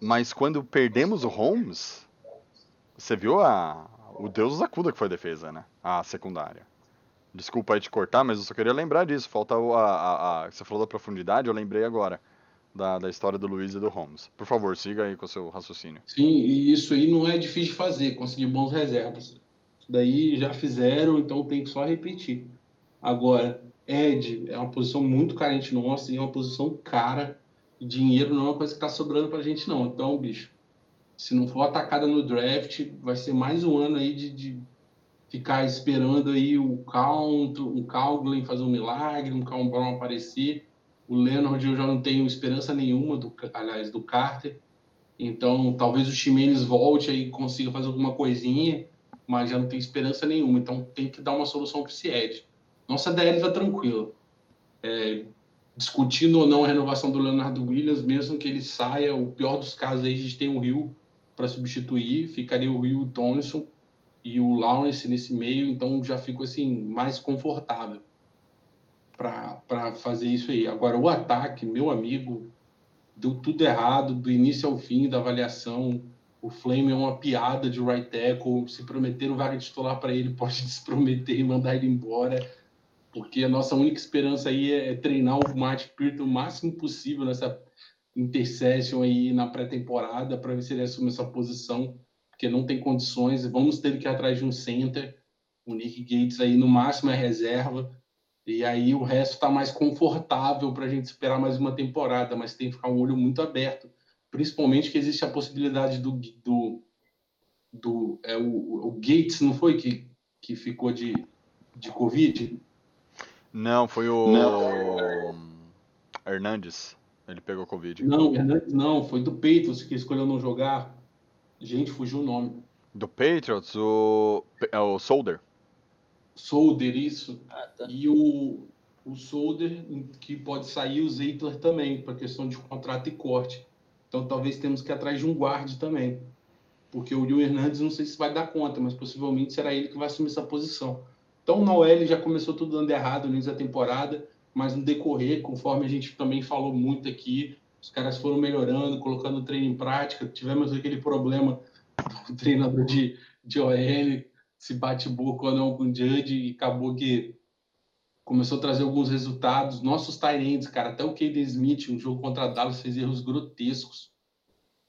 mas quando perdemos o Holmes, você viu a, o Deus da Cuda que foi a defesa, né? A secundária. Desculpa aí te cortar, mas eu só queria lembrar disso. Falta a, a, a você falou da profundidade, eu lembrei agora da, da história do Luiz e do Holmes. Por favor, siga aí com o seu raciocínio. Sim, e isso aí não é difícil de fazer, conseguir bons reservas. Daí já fizeram, então tem que só repetir. Agora, Ed é uma posição muito carente nossa e é uma posição cara. Dinheiro não é uma coisa que está sobrando para a gente, não. Então, bicho, se não for atacada no draft, vai ser mais um ano aí de, de ficar esperando aí o Count, um Calglen fazer um milagre, um Calm Brown aparecer. O Leonard eu já não tenho esperança nenhuma, do, aliás, do Carter. Então, talvez o Ximenes volte e consiga fazer alguma coisinha, mas já não tem esperança nenhuma. Então, tem que dar uma solução para esse Ed. Nossa DL está tranquila. É, discutindo ou não a renovação do Leonardo Williams, mesmo que ele saia, o pior dos casos aí, a gente tem o Rio para substituir, ficaria o Rio o Thompson e o Lawrence nesse meio, então já fico assim mais confortável para fazer isso aí. Agora, o ataque, meu amigo, deu tudo errado do início ao fim da avaliação. O Flame é uma piada de right tackle. Se prometer o vaga titular para ele, pode desprometer e mandar ele embora. Porque a nossa única esperança aí é, é treinar o Matt Peart o máximo possível nessa intercession aí na pré-temporada para ver se ele assume essa posição porque não tem condições. Vamos ter que ir atrás de um center. O Nick Gates aí no máximo é reserva. E aí o resto está mais confortável para a gente esperar mais uma temporada, mas tem que ficar um olho muito aberto. Principalmente que existe a possibilidade do. do, do é, o, o Gates, não foi que, que ficou de, de Covid? Não, foi o. Não. Hernandes. Ele pegou Covid. Não, Hernandes não, foi do Peitos que escolheu não jogar. Gente, fugiu o nome. Do Patriots, o, é o Solder. Solder, isso. Ah, tá. E o, o Solder, que pode sair, o Zeitler também, para questão de contrato e corte. Então talvez temos que ir atrás de um guarde também. Porque o Rio Hernandes não sei se vai dar conta, mas possivelmente será ele que vai assumir essa posição. Então o Noel já começou tudo dando errado no início da temporada, mas no decorrer, conforme a gente também falou muito aqui, os caras foram melhorando, colocando o treino em prática. Tivemos aquele problema do treinador de, de OL se bate boca ou não com o Judge e acabou que começou a trazer alguns resultados. Nossos Tyrants, cara, até o Caden Smith, um jogo contra a Dallas, fez erros grotescos.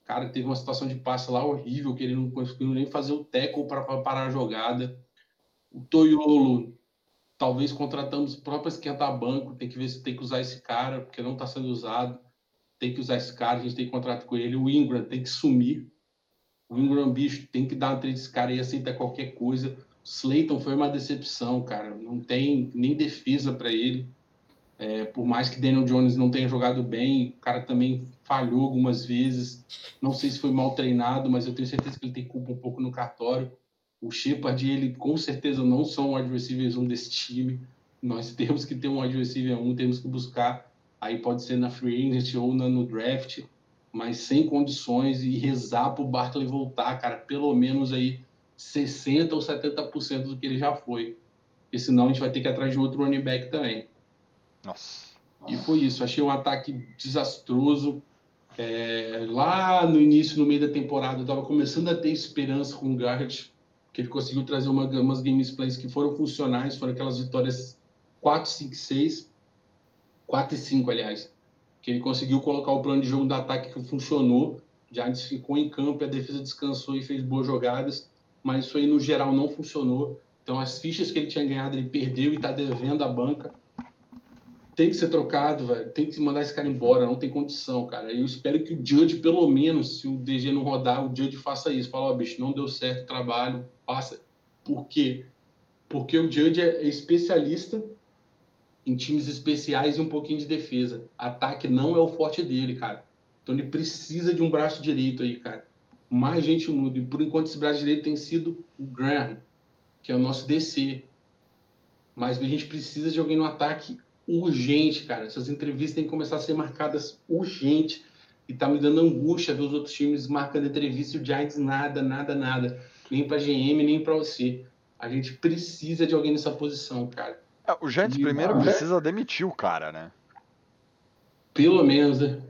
Cara, teve uma situação de passe lá horrível, que ele não conseguiu nem fazer o tackle para parar a jogada. O Toyolo, talvez contratamos o próprio esquentar banco, tem que ver se tem que usar esse cara, porque não está sendo usado tem que usar esse cara, a gente tem contrato com ele. O Ingram tem que sumir. O Ingram, bicho, tem que dar uma treta desse cara e aceitar qualquer coisa. Slayton foi uma decepção, cara. Não tem nem defesa para ele. É, por mais que Daniel Jones não tenha jogado bem, o cara também falhou algumas vezes. Não sei se foi mal treinado, mas eu tenho certeza que ele tem culpa um pouco no cartório. O Shepard e ele com certeza não são receivers um desse time. Nós temos que ter um receiver um, temos que buscar aí pode ser na free agent ou no draft, mas sem condições e rezar para o Barkley voltar, cara, pelo menos aí 60% ou 70% do que ele já foi. Porque senão a gente vai ter que ir atrás de outro running back também. Nossa. E foi isso. Achei um ataque desastroso. É, lá no início, no meio da temporada, eu estava começando a ter esperança com o Garrett, que ele conseguiu trazer uma, umas gameplays que foram funcionais, foram aquelas vitórias 4, 5, 6 4 e 5, aliás. Que ele conseguiu colocar o plano de jogo do ataque que funcionou. Giants ficou em campo, a defesa descansou e fez boas jogadas, mas isso aí no geral não funcionou. Então as fichas que ele tinha ganhado ele perdeu e está devendo à banca. tem que ser trocado, velho. Tem que mandar esse cara embora, não tem condição, cara. Eu espero que o Judge, pelo menos, se o DG não rodar, o Judge faça isso. Fala, ó, bicho, não deu certo o trabalho, passa. Por quê? Porque o Judge é especialista em times especiais e um pouquinho de defesa. Ataque não é o forte dele, cara. Então ele precisa de um braço direito aí, cara. Mais gente muda. E por enquanto esse braço direito tem sido o Graham, que é o nosso DC. Mas a gente precisa de alguém no ataque urgente, cara. Essas entrevistas têm que começar a ser marcadas urgente. E tá me dando angústia ver os outros times marcando entrevista e o Giants nada, nada, nada. Nem pra GM, nem pra você. A gente precisa de alguém nessa posição, cara. É, o Giants E- primeiro precisa demitir o cara, né? Pelo menos, né?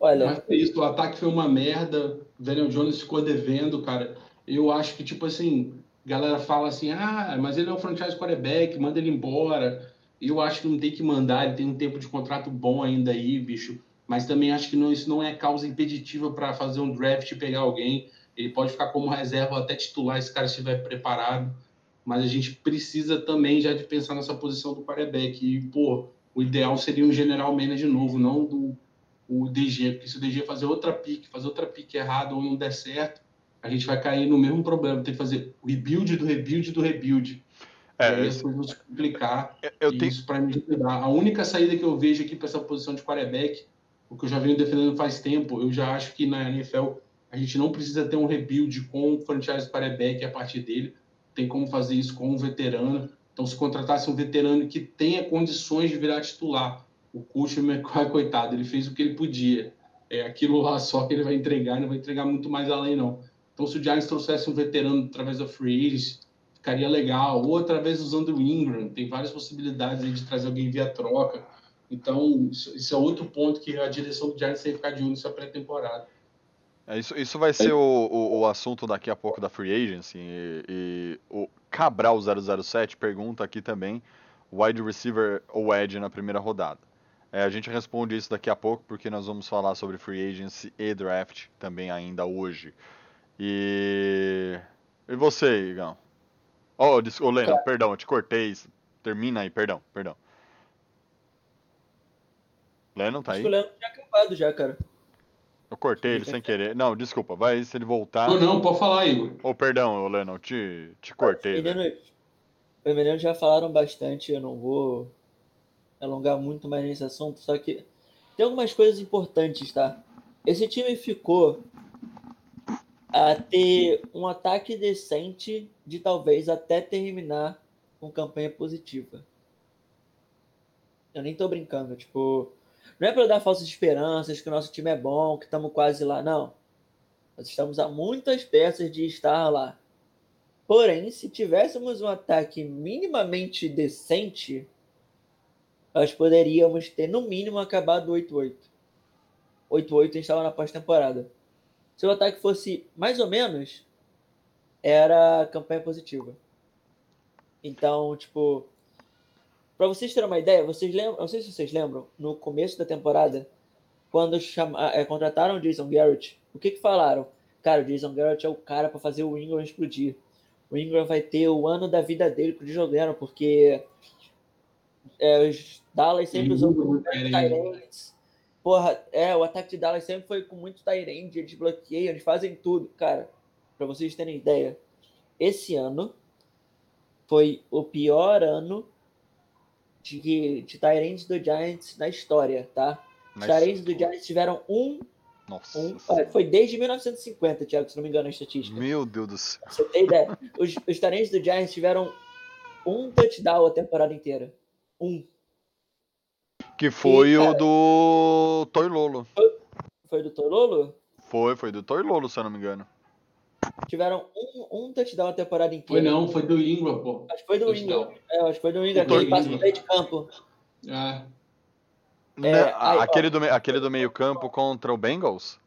Olha, Mas é isso, o ataque foi uma merda. O Daniel Jones ficou devendo, cara. Eu acho que, tipo assim, galera fala assim: ah, mas ele é um franchise quarterback, manda ele embora. Eu acho que não tem que mandar, ele tem um tempo de contrato bom ainda aí, bicho. Mas também acho que não, isso não é causa impeditiva para fazer um draft e pegar alguém. Ele pode ficar como reserva até titular se o cara estiver preparado. Mas a gente precisa também já de pensar nessa posição do quarterback. E, pô, o ideal seria um general manager novo, não do o DG, porque se o DG fazer outra pique, fazer outra pique errada ou não der certo, a gente vai cair no mesmo problema, tem que fazer o rebuild do rebuild do rebuild. É, e aí eu- as coisas vão se complicar. Eu, tenho. isso para me ajudar. A única saída que eu vejo aqui para essa posição de quarterback, o que eu já venho defendendo faz tempo, eu já acho que na NFL a gente não precisa ter um rebuild com o franchise quarterback a partir dele. Tem como fazer isso com um veterano. Então, se contratasse um veterano que tenha condições de virar titular, o Coach McCoy, coitado, ele fez o que ele podia. É aquilo lá só que ele vai entregar, não vai entregar muito mais além, não. Então, se o Giants trouxesse um veterano através da Free Agents, ficaria legal. Ou através usando o Ingram, tem várias possibilidades aí de trazer alguém via troca. Então, isso, isso é outro ponto que a direção do Giants tem que ficar de olho nessa pré-temporada. É, Isso, isso vai ser o, o, o assunto daqui a pouco da Free Agency. E, e o Cabral 007 pergunta aqui também: wide receiver ou edge na primeira rodada. É, a gente responde isso daqui a pouco, porque nós vamos falar sobre Free Agency e Draft também ainda hoje. E. E você, Igão? Oh, des... oh Lennon, perdão, eu te cortei. Termina aí, perdão, perdão. Lennon, tá acho aí? que o Leandro tinha acabado já, cara. Eu cortei ele sem querer. Não, desculpa, vai se ele voltar. Não, não, pode falar, Igor. Oh, perdão, ô, Lennon, te, te cortei. Os meninos, os meninos já falaram bastante, eu não vou alongar muito mais nesse assunto, só que tem algumas coisas importantes, tá? Esse time ficou a ter um ataque decente de talvez até terminar com campanha positiva. Eu nem tô brincando, tipo, não é para dar falsas esperanças que o nosso time é bom, que estamos quase lá, não. Nós estamos a muitas peças de estar lá. Porém, se tivéssemos um ataque minimamente decente, nós poderíamos ter no mínimo acabado 8-8. 8-8 a gente estava na pós-temporada. Se o ataque fosse mais ou menos, era campanha positiva. Então, tipo, para vocês terem uma ideia, vocês lembram, não sei se vocês lembram, no começo da temporada, quando chama, é, contrataram o Jason Garrett, o que que falaram? Cara, o Jason Garrett é o cara para fazer o Ingram explodir. O Ingram vai ter o ano da vida dele pro jogando, porque é, os Dallas sempre usam muito. Tyrants. Porra, é, o ataque de Dallas sempre foi com muito Tyrande, eles bloqueiam, eles fazem tudo. Cara, pra vocês terem ideia, esse ano foi o pior ano de, de Tyrants do Giants na história, tá? Mas- Tyrants do Giants tiveram um, Nossa. um ah, foi desde 1950, Thiago, se não me engano a estatística. Meu Deus do céu. Você tem ideia? Os, os Tyrants do Giants tiveram um touchdown a temporada inteira. Um. Que foi E, o cara- do Toy Lolo. Foi do Torolo? Foi, foi do Toy Lolo, se eu não me engano. Tiveram um, um touchdown a temporada Foi inteira. não, foi do Ingram, pô. Acho que foi do Touchdown. Ingram. É, acho que foi do Ingram, Foi aquele passe no meio de campo. Ah, Né, aí, ó. aquele, do, aquele do meio campo contra o Bengals?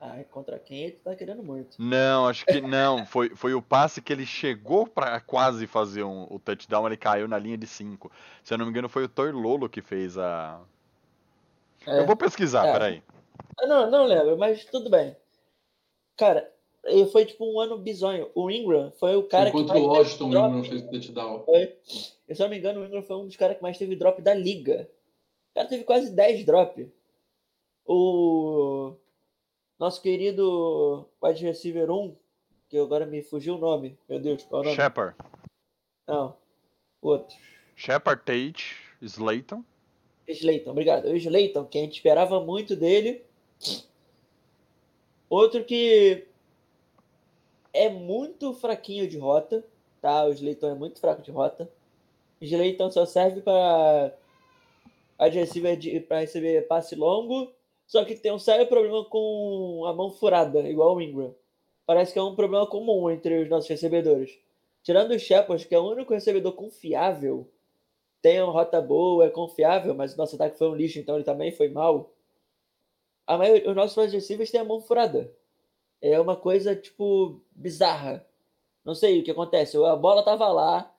Ai, contra quem ele tá querendo muito. Não, acho que não. Foi, foi o passe que ele chegou pra quase fazer um, o touchdown, ele caiu na linha de 5. Se eu não me engano, foi o Toy Lolo que fez a. É. Eu vou pesquisar, É. peraí. Ah, Não, não lembro, mas tudo bem. Cara, foi tipo um ano bizonho. O Ingram foi o cara Enquanto que mais o teve Washington drop. Ingram fez touchdown. Foi. Eu, se eu não me engano, o Ingram foi um dos caras que mais teve drop da liga. O cara teve quase 10 drop. O nosso querido wide receiver 1, que agora me fugiu o nome. Meu Deus, qual é o nome? Shepard. Não. Outro. Shepard Tate, Slayton. Slayton, obrigado. O Slayton, que a gente esperava muito dele. Outro que é muito fraquinho de rota, tá? O Slayton é muito fraco de rota. O Slayton só serve para para receber passe longo, só que tem um sério problema com a mão furada, igual o Ingram. Parece que é um problema comum entre os nossos recebedores. Tirando o Shepard, que é o único recebedor confiável, tem uma rota boa, é confiável, mas o nosso ataque foi um lixo, então ele também foi mal. A maioria, os nossos wide têm a mão furada. É uma coisa, tipo, bizarra. Não sei o que acontece. A bola tava lá.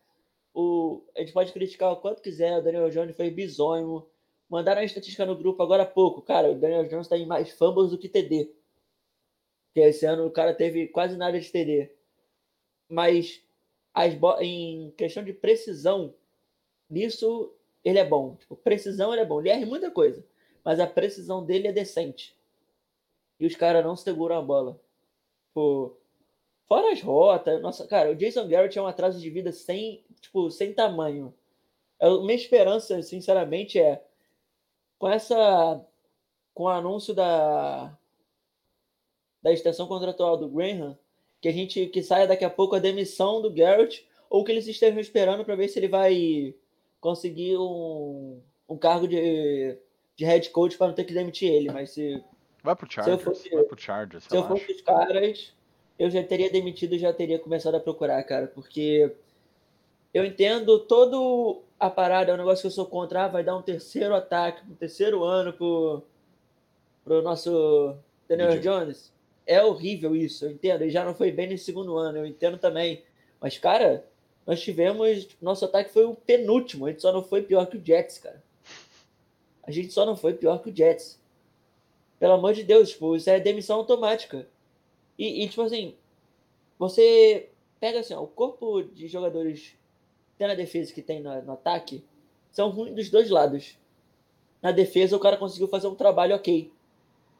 O, a gente pode criticar o quanto quiser. O Daniel Jones foi bizonho. Mandaram a estatística no grupo agora há pouco. Cara, o Daniel Jones tá em mais fumbles do que TD. Porque esse ano o cara teve quase nada de TD. Mas as bo- em questão de precisão, nisso ele é bom. Tipo, precisão ele é bom. Ele erra muita coisa. Mas a precisão dele é decente. E os caras não seguram a bola. Tipo, fora as rotas, nossa, cara, o Jason Garrett é um atraso de vida sem, tipo, sem tamanho. A minha esperança, sinceramente, é com essa com o anúncio da da extensão contratual do Graham, que a gente que saia daqui a pouco a demissão do Garrett ou que eles estejam esperando para ver se ele vai conseguir um, um cargo de, de head coach para não ter que demitir ele, mas se Vai pro Chargers. fosse- vai pro Chargers, se eu fosse os caras, eu já teria demitido e já teria começado a procurar, cara, porque eu entendo todo a parada, é um negócio que eu sou contra, ah, vai dar um terceiro ataque, um terceiro ano pro, pro nosso Daniel. Jones. É horrível isso, eu entendo. Ele já não foi bem no segundo ano, eu entendo também. Mas, cara, nós tivemos. Nosso ataque foi o penúltimo, a gente só não foi pior que o Jets, cara. A gente só não foi pior que o Jets. Pelo amor de Deus, tipo, isso é demissão automática. E, e, tipo assim, você pega assim, ó, o corpo de jogadores tem na defesa que tem no, no ataque são ruins dos dois lados. Na defesa, o cara conseguiu fazer um trabalho ok.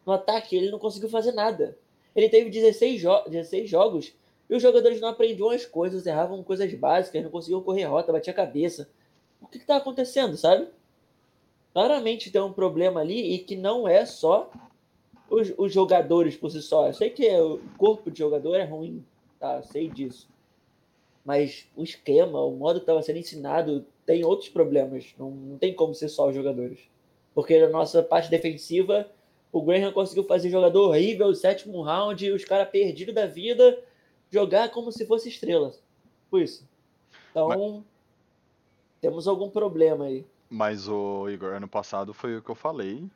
No ataque, ele não conseguiu fazer nada. Ele teve 16, jo 16 jogos e os jogadores não aprendiam as coisas, erravam coisas básicas, não conseguiam correr rota, batia a cabeça. O que, que tá acontecendo, sabe? Claramente tem um problema ali e que não é só os, os jogadores por si só. Eu sei que o corpo de jogador é ruim, tá? Eu sei disso. Mas o esquema, o modo que estava sendo ensinado, tem outros problemas. Não, não tem como ser só os jogadores. Porque na nossa parte defensiva, o Graham conseguiu fazer jogador horrível, sétimo round, e os caras perdidos da vida, jogar como se fosse estrela. Por isso. Então, temos algum problema aí. Mas o Igor, ano passado foi o que eu falei.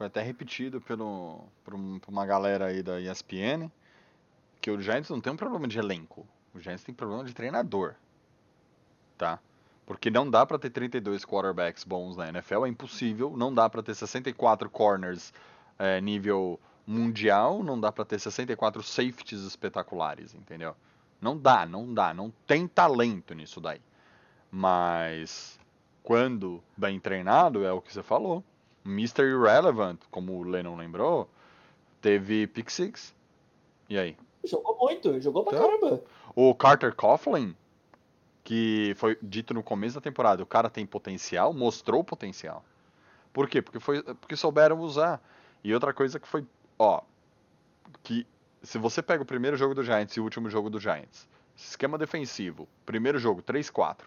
Foi até repetido pelo, por, um- por uma galera aí da ESPN. Que o Giants não tem um problema de elenco. O Giants tem problema de treinador. Tá? Porque não dá pra ter 32 quarterbacks bons na NFL. É impossível. Não dá pra ter 64 corners é, nível mundial. Não dá pra ter 64 safeties espetaculares. Entendeu? Não dá, não dá. Não tem talento nisso daí. Mas quando bem treinado, é o que você falou. Mr. Irrelevant, como o Lennon lembrou, teve pick six. E aí? Jogou muito, jogou pra Então, caramba. O Carter Coughlin, que foi dito no começo da temporada, o cara tem potencial, mostrou potencial. Por quê? Porque, foi, porque souberam usar. E outra coisa que foi, ó, que se você pega o primeiro jogo do Giants e o último jogo do Giants, esquema defensivo, primeiro jogo 3-4,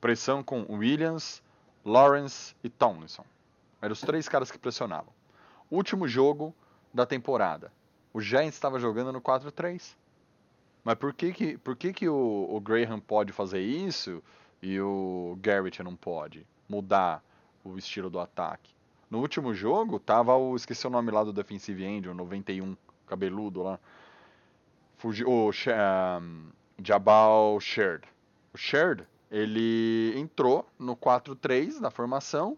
pressão com Williams, Lawrence e Tomlinson. Eram os três caras que pressionavam. Último jogo da temporada. O Giants estava jogando no 4-3. Mas por que que, por que, que o, o Graham pode fazer isso e o Garrett não pode? Mudar o estilo do ataque. No último jogo, tava o. Esqueci o nome lá do Defensive End, o 91, cabeludo lá. O um, Jabal Shared. O Shared, ele entrou no 4-3 na formação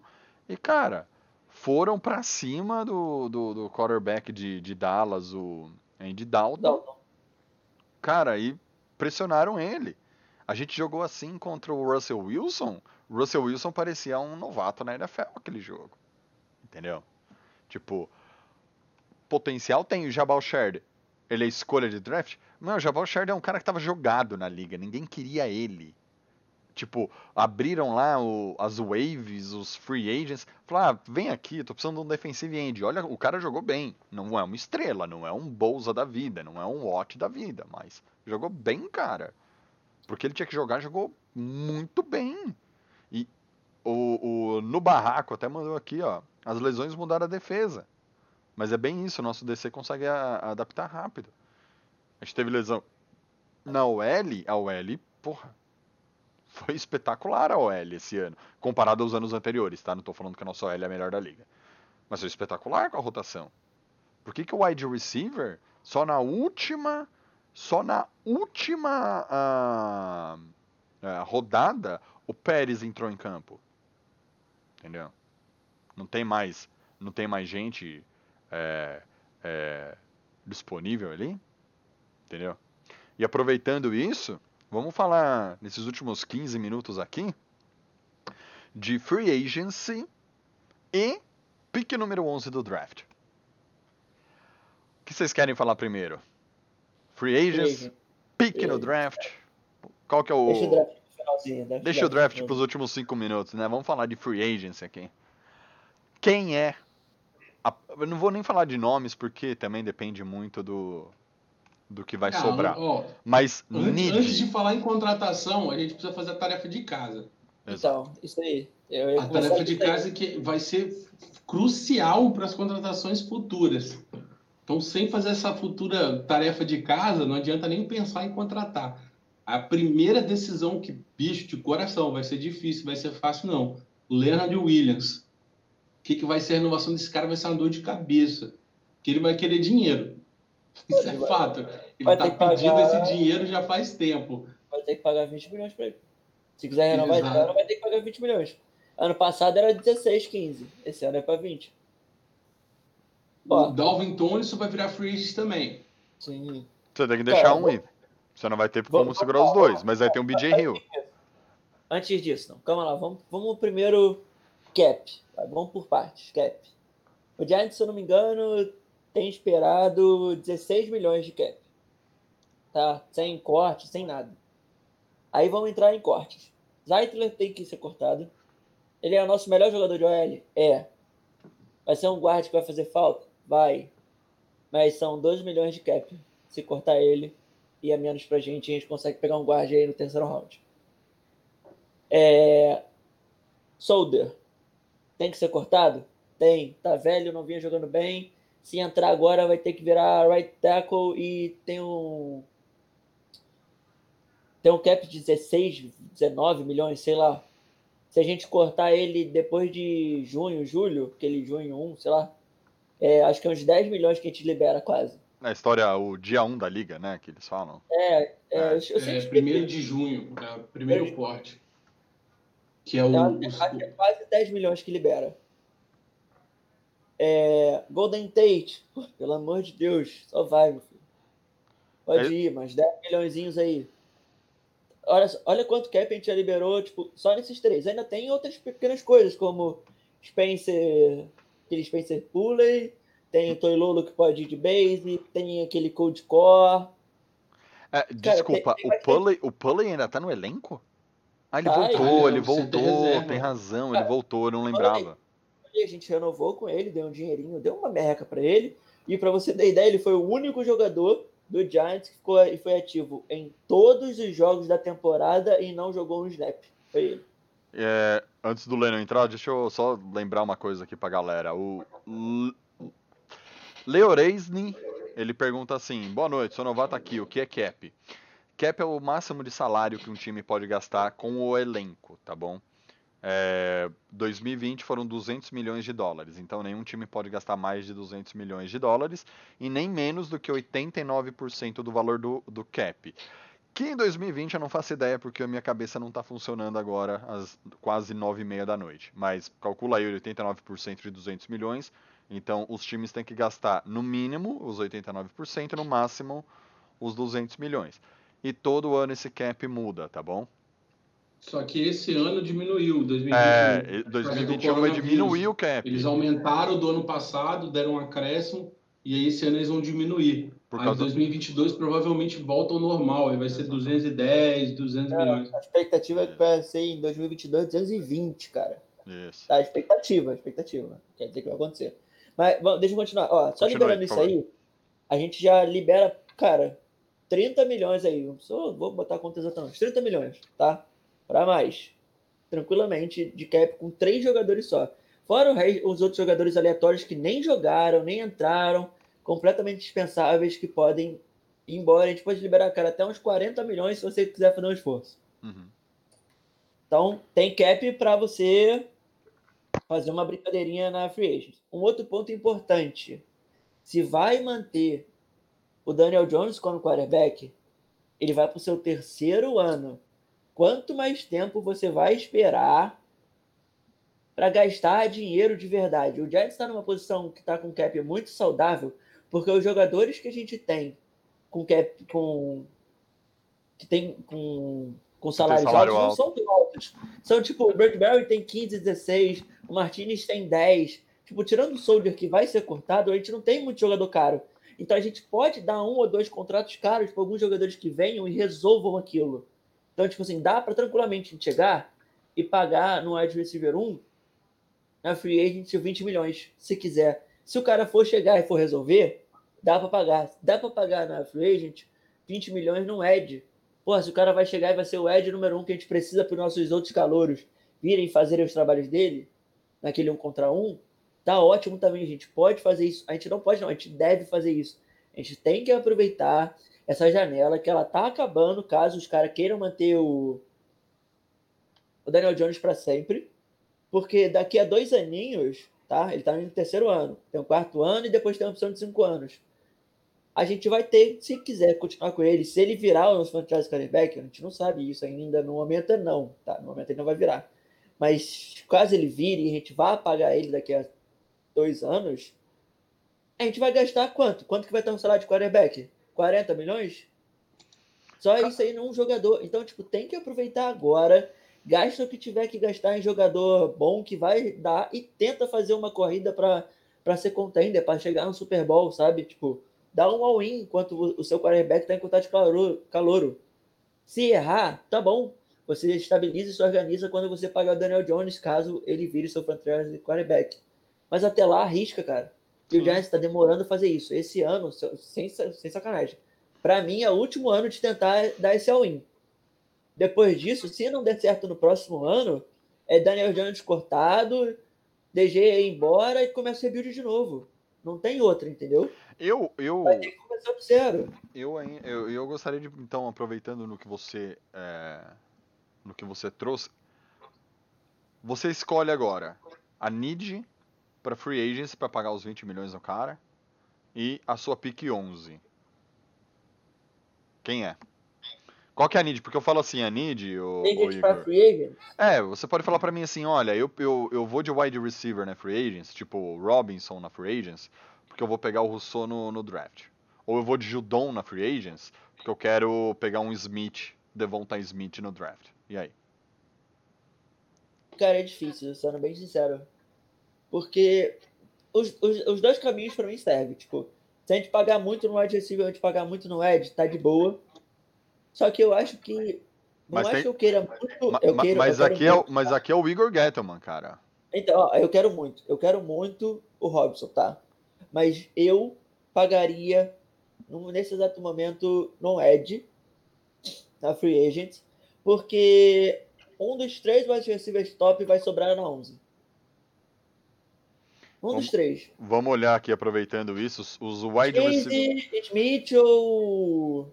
e, cara, foram pra cima do, do, do quarterback de, de Dallas, o Andy Dalton. Dalton. Cara, e pressionaram ele. A gente jogou assim contra o Russell Wilson. O Russell Wilson parecia um novato na NFL aquele jogo. Entendeu? Tipo, potencial tem o Jabal Sherd. Ele é escolha de draft? Não, o Jabal Sherd é um cara que tava jogado na liga. Ninguém queria ele. Tipo, abriram lá o- as waves, os free agents. Falaram, ah, vem aqui, tô precisando de um defensive end. Olha, o cara jogou bem. Não é uma estrela, não é um Bolsa da vida, não é um Watt da vida, mas jogou bem, cara. Porque ele tinha que jogar, jogou muito bem. E o, o- no barraco até mandou aqui, ó. As lesões mudaram a defesa. Mas é bem isso, o nosso DC consegue a- adaptar rápido. A gente teve lesão na OL, a OL, porra, foi espetacular a OL esse ano, comparado aos anos anteriores, tá? Não tô falando que a nossa OL é a melhor da liga. Mas foi espetacular com a rotação. Por que, que o wide receiver, só na última, só na última ah, ah, rodada, o Pérez entrou em campo? Entendeu? Não tem mais, não tem mais gente é, é, disponível ali? Entendeu? E aproveitando isso, vamos falar nesses últimos 15 minutos aqui de free agency e pick número 11 do draft. O que vocês querem falar primeiro? Free agents, Agent. pick Free no agent. draft? Qual que é o... Deixa o draft finalzinho. Deixa, Deixa o draft para os últimos cinco minutos, né? Vamos falar de free agency aqui. Quem é? a- Eu não vou nem falar de nomes porque também depende muito do do que vai Ah, sobrar. ó, Mas antes, need. antes de falar em contratação, a gente precisa fazer a tarefa de casa. Exato. Então, isso aí. A tarefa de casa que vai ser crucial para as contratações futuras. Então, sem fazer essa futura tarefa de casa, não adianta nem pensar em contratar. A primeira decisão que, bicho, de coração, vai ser difícil, vai ser fácil, não. Leonard Williams. O que, que vai ser a renovação desse cara? Vai ser uma dor de cabeça. Que ele vai querer dinheiro. Isso é fato. Ele vai está ter que pedindo pagar- esse dinheiro já faz tempo. Vai ter que pagar 20 milhões pra ele. Se quiser renovar esse ano, vai ter que pagar 20 milhões. Ano passado era 16, 15. Esse ano é pra 20. Ó, O Dalvin Tomlinson vai virar free agent também. sim. Você tem que deixar Cara, um aí. Você não vai ter como vamos- segurar os dois, mas aí tem o BJ Hill. Antes disso, não. Calma lá. Vamos, vamos primeiro cap. Vai, vamos por partes. Cap. O Giants, se eu não me engano, tem esperado 16 milhões de cap. Tá? Sem corte, sem nada. Aí vamos entrar em cortes. Zeitler tem que ser cortado. Ele é o nosso melhor jogador de OL? É. Vai ser um guarda que vai fazer falta? Vai. Mas são 2 milhões de cap. Se cortar ele e é menos pra gente, a gente consegue pegar um guarda aí no terceiro round. É... Solder. Tem que ser cortado? Tem. Tá velho, não vinha jogando bem. Se entrar agora, vai ter que virar right tackle e tem um. Tem um cap de 16, 19 milhões, sei lá. Se a gente cortar ele depois de junho, julho, aquele junho 1, sei lá. É, acho que é uns 10 milhões que a gente libera quase. Na história, o dia 1 da liga, né? Que eles falam. É, é, É, eu, sempre É, esqueci. primeiro de junho, é, primeiro corte. Que é o. Eu o- acho que é quase 10 milhões que libera. É, Golden Tate, pelo amor de Deus, só vai, meu filho. Pode É- ir, mas 10 milhões aí. Olha, olha quanto cap a gente já liberou, tipo, só nesses três. Ainda tem outras pequenas coisas, como Spencer, aquele Spencer Pulley, tem o Toilolo que pode ir de base, tem aquele Cold Core. É, desculpa, tem- tem o, Pulley, o Pulley ainda tá no elenco? Ah, ele Tá, voltou, ele ele voltou, tem razão, ele Cara, voltou, eu não lembrava. A gente renovou com ele, deu um dinheirinho, deu uma merreca pra ele. E pra você ter ideia, ele foi o único jogador do Giants que ficou e foi ativo em todos os jogos da temporada e não jogou um snap. Foi ele. É, antes do Lennon entrar, deixa eu só lembrar uma coisa aqui pra galera. O Leoreisny, ele pergunta assim: Boa noite, sou novato aqui, o que é cap? Cap é o máximo de salário que um time pode gastar com o elenco, tá bom? É, 2020 foram 200 milhões de dólares, então nenhum time pode gastar mais de 200 milhões de dólares e nem menos do que 89% do valor do, do cap. Que em 2020 eu não faço ideia porque a minha cabeça não está funcionando agora às quase 9 e meia da noite. Mas calcula aí 89% de 200 milhões Então, os times têm que gastar no mínimo os 89% e no máximo os 200 milhões. E todo ano esse cap muda, tá bom? Só que esse ano diminuiu, 2021. É, Por causa do 2021 vai coronavírus. diminuir o cap. Eles aumentaram do ano passado, deram um acréscimo, e aí esse ano eles vão diminuir. Por aí causa- 2022 provavelmente volta ao normal, aí vai ser 210, 200 milhões. A expectativa é que vai ser em 2022 220, cara. Isso. Tá, expectativa, expectativa. Quer dizer que vai acontecer. Mas vamos, deixa eu continuar. Ó, só Continue, liberando por isso favor. aí, a gente já libera, cara, 30 milhões aí. Só vou botar a conta exatamente. 30 milhões, tá? Pra mais. Tranquilamente, de cap com três jogadores só. Fora o rei- os outros jogadores aleatórios que nem jogaram, nem entraram, completamente dispensáveis, que podem ir embora. A gente pode liberar, cara, até uns 40 milhões se você quiser fazer um esforço. Uhum. Então, tem cap para você fazer uma brincadeirinha na free agent. Um outro ponto importante: se vai manter o Daniel Jones como quarterback, ele vai para o seu terceiro ano. Quanto mais tempo você vai esperar para gastar dinheiro de verdade? O Giants está numa posição que está com cap muito saudável, porque os jogadores que a gente tem com cap com que tem com com salários salário altos não são tão altos. São tipo, o Bradbury tem 15, 16, o Martinez tem 10. Tipo, tirando o Soldier que vai ser cortado, a gente não tem muito jogador caro. Então a gente pode dar um ou dois contratos caros para alguns jogadores que venham e resolvam aquilo. Então, tipo assim, dá para tranquilamente chegar e pagar no wide receiver 1 na free agent 20 milhões, se quiser. Se o cara for chegar e for resolver, dá para pagar. Dá para pagar na free agent 20 milhões no Ed. Pô, se o cara vai chegar e vai ser o Ed número um que a gente precisa para os nossos outros calouros virem fazerem os trabalhos dele, naquele um contra um, tá ótimo também, a gente pode fazer isso. A gente não pode, não, a gente deve fazer isso. A gente tem que aproveitar essa janela que ela tá acabando, caso os caras queiram manter o, o Daniel Jones para sempre, porque daqui a dois aninhos, tá? Ele tá no terceiro ano, tem o quarto ano e depois tem a opção de cinco anos. A gente vai ter, se quiser continuar com ele, se ele virar o nosso franchise quarterback, a gente não sabe isso ainda, no momento não, tá? No momento ele não vai virar. Mas caso ele vire e a gente vá pagar ele daqui a dois anos, a gente vai gastar quanto? Quanto que vai ter um salário de quarterback? 40 milhões? Só isso aí num jogador. Então, tipo, tem que aproveitar agora, gasta o que tiver que gastar em jogador bom que vai dar e tenta fazer uma corrida para ser contender, para chegar no Super Bowl, sabe? Tipo, dá um all-in enquanto o- seu quarterback está em contato de calor, calouro. Se errar, tá bom. Você estabiliza e se organiza quando você pagar o Daniel Jones, caso ele vire seu franchise quarterback. Mas até lá, arrisca, cara. E o. Giants está demorando a fazer isso. Esse ano, sem, sem sacanagem. Para mim, é o último ano de tentar dar esse all-in. Depois disso, se não der certo no próximo ano, é Daniel Jones cortado, DG ir embora e começa o rebuild de novo. Não tem outra, entendeu? Eu, eu, Vai ter que começar do zero. eu, eu, eu gostaria de, então, aproveitando no que você, é, no que você trouxe, você escolhe agora a need para free agents para pagar os 20 milhões no cara e a sua pick 11. Quem é? Qual que é a need? Porque eu falo assim, a need, o, o para Igor. free agent. É, você pode falar pra mim assim, olha, eu, eu, eu vou de wide receiver na free agents, tipo Robinson na free agents, porque eu vou pegar o Rousseau no, no draft. Ou eu vou de Judon na free agents, porque eu quero pegar um Smith, Devonta Smith no draft. E aí? Cara, é difícil, sendo bem sincero. Porque os, os, os dois caminhos pra mim servem. Tipo, se a gente pagar muito no wide receiver, a gente pagar muito no edge, tá de boa. Só que eu acho que. Não Mas acho tem- que eu queira muito. Ma- eu queiro, mas, eu aqui é, o- muito. mas aqui é o Igor Gettleman, cara. Então, ó, eu quero muito. Eu quero muito o Robson, tá? Mas eu pagaria, nesse exato momento, no Edge, na Free Agent, porque um dos três wide receivers top vai sobrar na 11. Um Vamos- dos três. Vamos olhar aqui, aproveitando isso, os- os wide receivers. Smith ou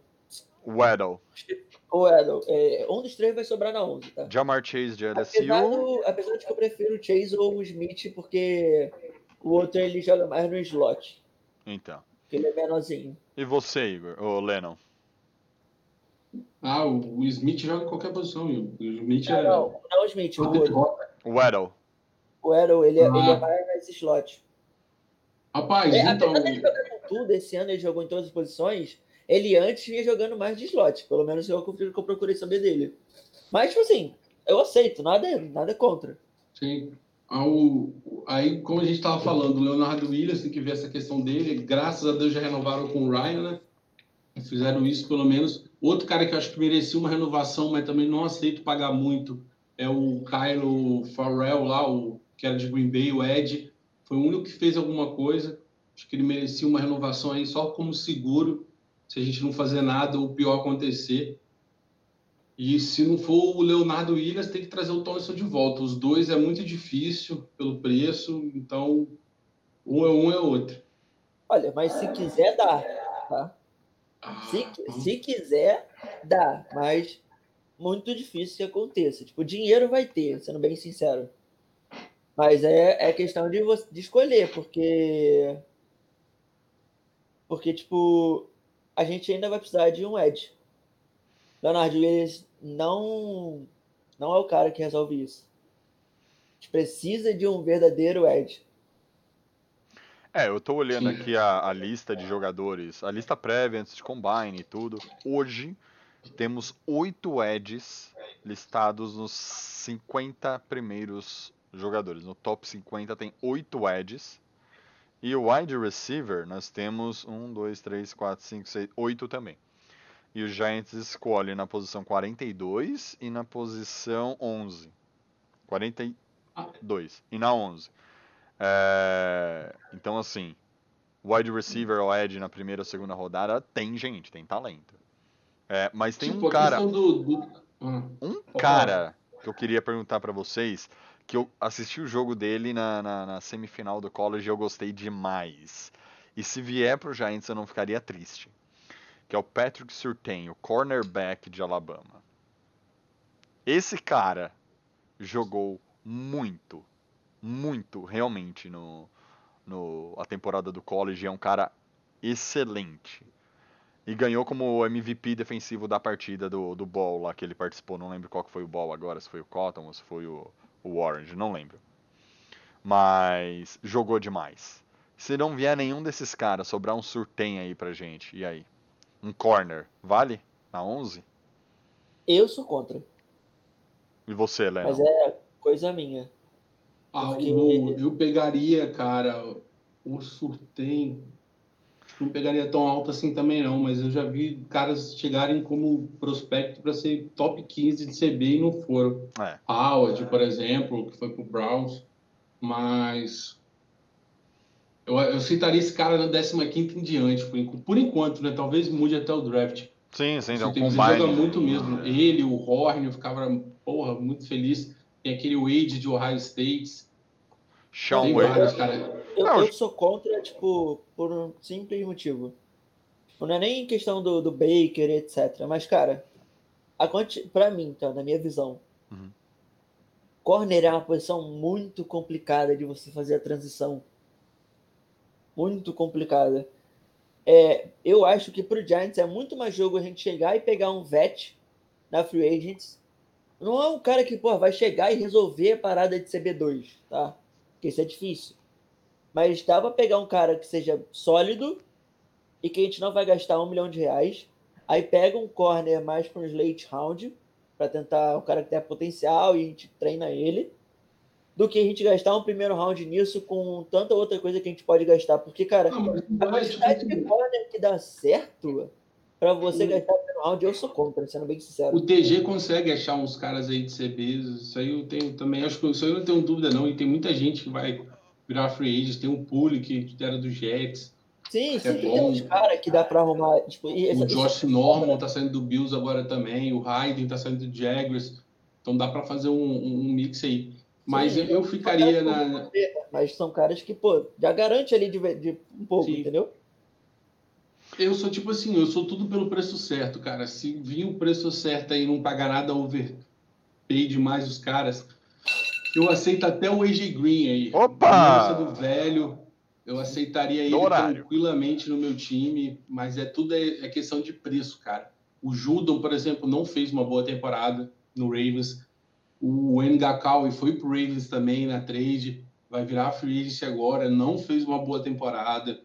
Waddle, ou Edel. É, um dos três vai sobrar na 11, tá? Jamar Chase de Apesar, LSU. do, apesar de que eu prefiro o Chase ou o Smith, porque o outro ele joga mais no slot. Então. Porque ele é menorzinho. E você, Igor? Ô, Lennon? Ah, o, o Smith joga em qualquer posição, Will. O Smith Ah, é. não, não o Smith, o outro. Waddle. O Arrow, ele, é- Ah. ele é mais nesse slot. Rapaz, É, então. apesar dele jogar tudo, esse ano ele jogou em todas as posições, ele antes vinha jogando mais de slot, pelo menos é eu que eu procurei saber dele. Mas, tipo assim, eu aceito, nada, nada contra. Sim. Ao- Aí, como a gente estava falando, o Leonardo Williams tem que ver essa questão dele. Graças a Deus já renovaram com o Ryan, né? Fizeram isso pelo menos. Outro cara que eu acho que merecia uma renovação, mas também não aceito pagar muito, é o Kyle Farrell lá, o que era de Green Bay, o Ed. Foi o único que fez alguma coisa. Acho que ele merecia uma renovação aí só como seguro, se a gente não fazer nada ou o pior acontecer. E se não for o Leonardo Williams, tem que trazer o Thompson de volta. Os dois é muito difícil pelo preço, então um é um é outro. Olha, mas se quiser, dá, tá? Se, se quiser, dá, mas muito difícil que aconteça. Tipo, dinheiro vai ter, sendo bem sincero. Mas é, é questão de, você, de escolher, porque. Porque, tipo, a gente ainda vai precisar de um Edge. Leonardo Williams não, não é o cara que resolve isso. A gente precisa de um verdadeiro Edge. É, eu tô olhando Sim. aqui a, a lista de jogadores, a lista prévia antes de combine e tudo. Hoje temos oito edges listados nos 50 primeiros jogadores. No top 50 tem oito edges. E o wide receiver nós temos um, dois, três, quatro, cinco, seis, oito também. E o Giants escolhe na posição 42 e na posição 11. 42 e na 11. É, Então, assim, wide receiver ou edge na primeira ou segunda rodada tem gente, tem talento. É, mas tem Tipo, um cara, do. do... Ah, um cara que eu queria perguntar pra vocês, que eu assisti o jogo dele na, na, na semifinal do college e eu gostei demais. E se vier pro Giants eu não ficaria triste. Que é o Patrick Surtain, o cornerback de Alabama. Esse cara jogou muito, muito realmente no, no a temporada do college. É um cara excelente. E ganhou como MVP defensivo da partida do, do Ball lá que ele participou. Não lembro qual que foi o Ball agora, se foi o Cotton ou se foi o, o Orange, não lembro. Mas jogou demais. Se não vier nenhum desses caras, sobrar um surtem aí pra gente, e aí? Um corner, vale? Na 11? Eu sou contra, E você, Léo? mas é coisa minha. Ah, o- eu pegaria, cara, o Surtem. Não pegaria tão alto assim também, não, mas eu já vi caras chegarem como prospecto para ser top 15 de CB e não foram. É. Howard, por exemplo, que foi pro Browns, mas eu, eu citaria esse cara na 15 em diante, por, por enquanto, né? Talvez mude até o draft. Sim, sim, então Ele combine. joga muito mesmo. Ele, o Horn, eu ficava, porra, muito feliz. Tem aquele Wade de Ohio State. Sean Wade. vários, cara. Eu, Não, eu sou contra, tipo, por um simples motivo. Tipo, não é nem questão do, do Baker, etc. Mas, cara, a quanti... pra mim, tá, na minha visão, Uhum. corner é uma posição muito complicada de você fazer a transição. Muito complicada. É, eu acho que pro Giants é muito mais jogo a gente chegar e pegar um vet na Free Agents. Não é um cara que, pô, vai chegar e resolver a parada de CB2, tá? Porque isso é difícil. Mas dá pra pegar um cara que seja sólido e que a gente não vai gastar um milhão de reais. Aí pega um corner mais para um late round, para tentar um cara que tenha potencial e a gente treina ele, do que a gente gastar um primeiro round nisso com tanta outra coisa que a gente pode gastar. Porque, cara, Não, a quantidade de corner que dá certo para você O- gastar no primeiro round, eu sou contra, sendo bem sincero. O TG consegue achar uns caras aí de CBs, isso aí eu tenho também, acho que isso aí eu não tenho dúvida não, e tem muita gente que vai virar free agent, tem um Pule que era do Jets, Sim, é sempre bom. tem uns caras que dá para arrumar. Tipo, essa- o Josh Norman tá saindo do Bills agora também, o Hayden tá saindo do Jaguars, então dá para fazer um, um mix aí. Mas Sim, eu, eu ficaria na... Mas são caras que, pô, já garante ali de, de um pouco, Sim. entendeu? Eu sou tipo assim, eu sou tudo pelo preço certo, cara. Se vir o preço certo aí e não pagar nada overpay demais os caras, eu aceito até o AJ Green aí. Opa! Do velho, eu aceitaria ele tranquilamente no meu time, mas é tudo é, é questão de preço, cara. O Judon, por exemplo, não fez uma boa temporada no Ravens. O Ngakawi foi pro Ravens também na trade. vai virar free agent agora, não fez uma boa temporada.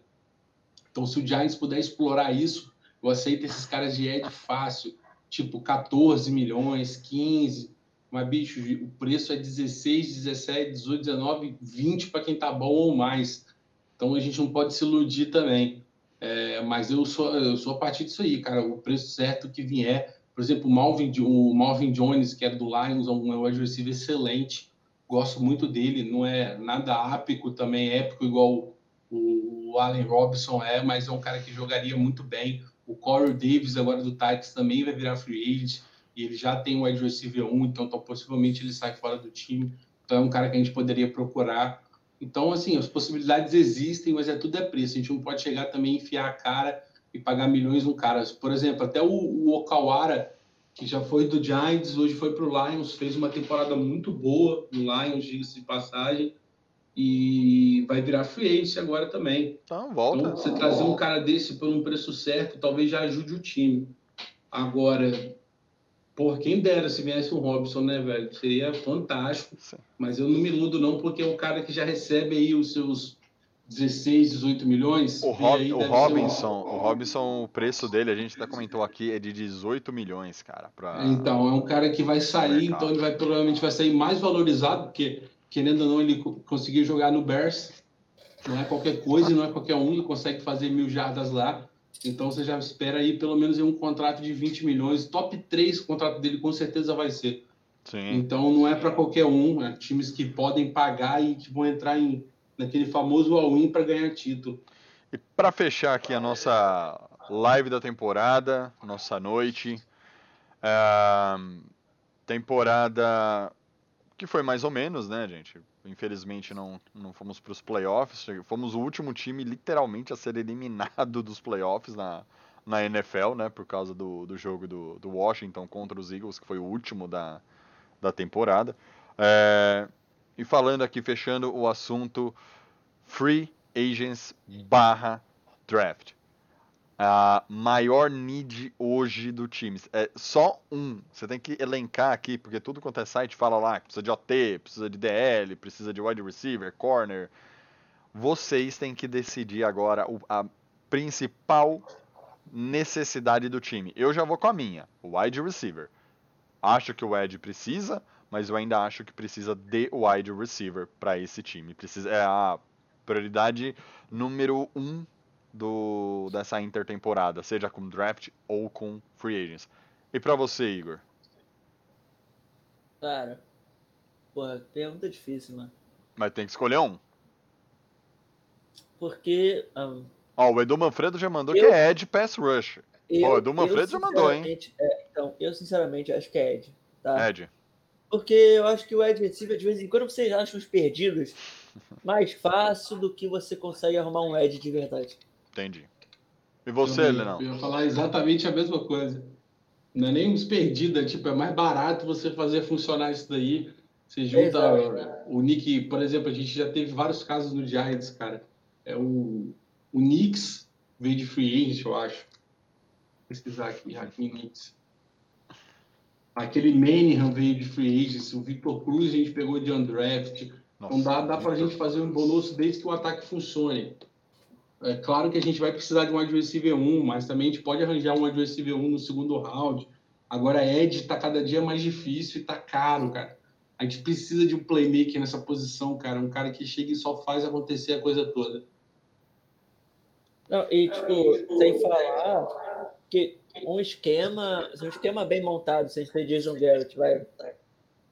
Então, se o Giants puder explorar isso, eu aceito esses caras de edge fácil, tipo 14 milhões, 15. Mas, bicho, o preço é 16, 17, 18, 19, 20 para quem tá bom ou mais. Então, a gente não pode se iludir também. É, mas eu sou, eu sou a partir disso aí, cara. O preço certo que vier. Por exemplo, o Malvin, o Malvin Jones, que era do Lions, é um wide receiver excelente. Gosto muito dele. Não é nada ápico também, épico, igual o Allen Robinson é, mas é um cara que jogaria muito bem. O Corey Davis, agora do Titans, também vai virar free agent. E ele já tem o wide receiver 1, então, então possivelmente ele sai fora do time. Então é um cara que a gente poderia procurar. Então, assim, as possibilidades existem, mas é tudo é preço. A gente não pode chegar também enfiar a cara e pagar milhões no cara. Por exemplo, até o, o Okawara, que já foi do Giants, hoje foi para o Lions, fez uma temporada muito boa no Lions, diga-se de passagem e vai virar free agent agora também. Então, volta. Então, você trazer um cara desse por um preço certo, talvez já ajude o time. Agora, por quem dera se viesse o Robson, né, velho? Seria fantástico. Sim. Mas eu não me iludo, não, porque é um cara que já recebe aí os seus 16, 18 milhões. O, Rob, o Robinson, um... o Robinson, o preço dele, a gente até comentou aqui, é de 18 milhões, cara. Pra... Então, é um cara que vai sair, então ele vai provavelmente vai sair mais valorizado, porque querendo ou não, ele conseguiu jogar no Bears. Não é qualquer coisa, não é qualquer um, ele consegue fazer mil jardas lá. Então você já espera aí pelo menos um contrato de 20 milhões. Top 3 o contrato dele com certeza vai ser. Sim. Então não é para qualquer um, é times que podem pagar e que vão entrar em, naquele famoso all-in para ganhar título. E para fechar aqui a nossa live da temporada, nossa noite, uh, temporada que foi mais ou menos, né, gente? Infelizmente não, não fomos para os playoffs. Fomos o último time, literalmente, a ser eliminado dos playoffs na, na NFL, né? Por causa do, do jogo do, do Washington contra os Eagles, que foi o último da, da temporada. É, e falando aqui, fechando o assunto Free Agents barra Draft a maior need hoje do time. É só um. Você tem que elencar aqui, porque tudo quanto é site fala lá que precisa de OT, precisa de DL, precisa de wide receiver, corner. Vocês têm que decidir agora a principal necessidade do time. Eu já vou com a minha, wide receiver. Acho que o Ed precisa, mas eu ainda acho que precisa de wide receiver para esse time. Precisa é a prioridade número um do dessa intertemporada, seja com draft ou com free agents. E para você, Igor? Cara, porra, pergunta difícil, mano. Mas tem que escolher um. Porque. Um, Ó, o Edu Manfredo já mandou eu, que é Ed Pass Rush. Eu, Ó, o Edu Manfredo já mandou, hein? É, então, eu sinceramente acho que é Ed. Tá? Ed. Porque eu acho que o Ed receiver, de vez em quando, vocês acham os perdidos mais fácil do que você consegue arrumar um Ed de verdade. Entendi. E você, Lenão? Eu ia falar exatamente a mesma coisa. Não é nem uns perdidos, é, tipo, é mais barato você fazer funcionar isso daí. Você junta o Nick, por exemplo, a gente já teve vários casos no Giants, cara. É o, o Knicks veio de free agent, eu acho. Vou pesquisar aqui, Hakim Knicks. Aquele Manningham veio de free agent, o Victor Cruz a gente pegou de undraft. Nossa, então dá, dá pra Victor... gente fazer um bonus desde que o ataque funcione. É claro que a gente vai precisar de um wide receiver 1, mas também a gente pode arranjar um wide receiver 1 no segundo round. Agora, Ed está cada dia mais difícil e está caro, cara. A gente precisa de um playmaker nessa posição, cara. Um cara que chega e só faz acontecer a coisa toda. Não, e, tipo, sem falar que um esquema, um esquema bem montado, sem ser Jason Garrett, vai.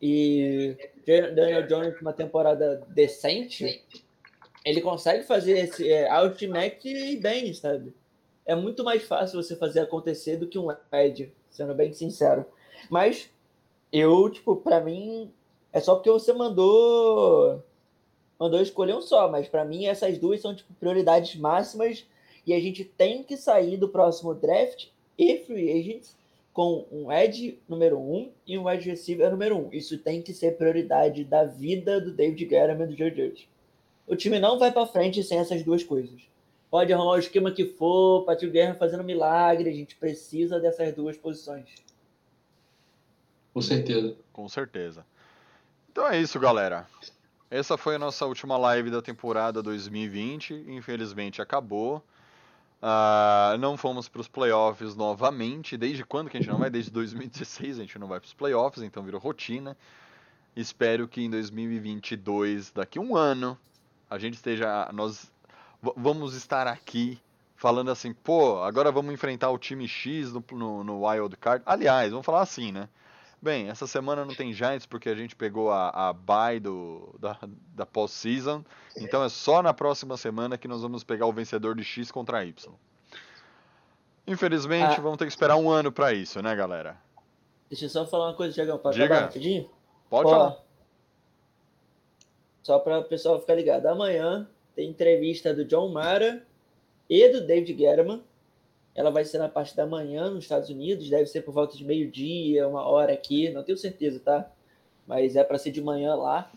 E Daniel Jones uma temporada decente, ele consegue fazer esse é, outmatch bem, sabe? É muito mais fácil você fazer acontecer do que um Ed, sendo bem sincero. Mas eu, tipo, para mim, é só porque você mandou mandou escolher um só, mas para mim essas duas são tipo prioridades máximas e a gente tem que sair do próximo draft e free agents com um edge número um e um wide receiver número um. Isso tem que ser prioridade da vida do David Guerra e do Joe Judge. O time não vai para frente sem essas duas coisas. Pode arrumar o esquema que for, Patrick Guerra fazendo milagre, a gente precisa dessas duas posições. Com certeza. Com certeza. Então é isso, galera. essa foi a nossa última live da temporada 2020. Infelizmente acabou. Ah, não fomos para os playoffs novamente. Desde quando que a gente não vai? Desde 2016 a gente não vai para os playoffs, então virou rotina. Espero que em 2022, daqui a um ano, a gente esteja. Nós vamos estar aqui falando assim, pô, agora vamos enfrentar o time X no, no, no Wild Card. Aliás, vamos falar assim, né? Bem, essa semana não tem Giants porque a gente pegou a, a bye do, da, da post-season. Então é só na próxima semana que nós vamos pegar o vencedor de X contra Y. Infelizmente, Ah. vamos ter que esperar um ano pra isso, né, galera? Deixa eu só falar uma coisa, Diagão. Pode Diga. acabar rapidinho? Pode Ó, falar. Só para o pessoal ficar ligado. Amanhã tem entrevista do John Mara e do David Guerrero. Ela vai ser na parte da manhã nos Estados Unidos. Deve ser por volta de meio-dia, uma hora aqui. Não tenho certeza, tá? Mas é para ser de manhã lá.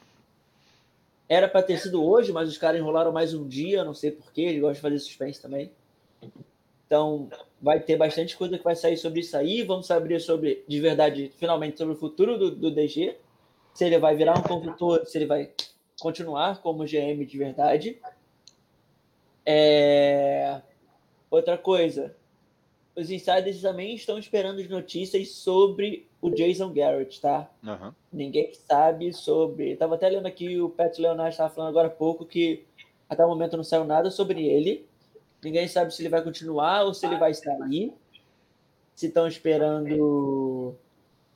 Era para ter sido hoje, mas os caras enrolaram mais um dia. Não sei porquê. Eles gostam de fazer suspense também. Então, vai ter bastante coisa que vai sair sobre isso aí. Vamos saber sobre, de verdade, finalmente, sobre o futuro do, do DG. Se ele vai virar um consultor, se ele vai continuar como GM de verdade. É... Outra coisa, os insiders também estão esperando as notícias sobre o Jason Garrett, tá? Aham. Ninguém sabe sobre. Estava até lendo aqui o Pat Leonard estava falando agora há pouco que até o momento não saiu nada sobre ele. Ninguém sabe se ele vai continuar ou se ele vai sair. Se estão esperando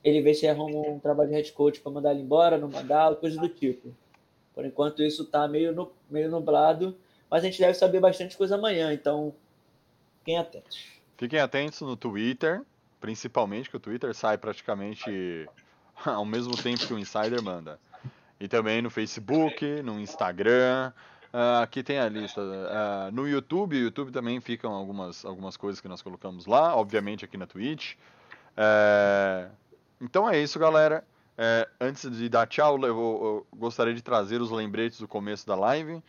ele ver se arruma um trabalho de head coach para mandar ele embora, não mandar, coisa do tipo. Por enquanto isso está meio, nu- meio nublado, mas a gente deve saber bastante coisa amanhã, então fiquem atentos. Fiquem atentos no Twitter, principalmente, que o Twitter sai praticamente ao mesmo tempo que o Insider manda. E também no Facebook, no Instagram. ah, aqui tem a lista. ah, no YouTube, o YouTube também ficam algumas, algumas coisas que nós colocamos lá, obviamente aqui na Twitch. É, então é isso, galera. É, antes de dar tchau, eu, eu gostaria de trazer os lembretes do começo da live.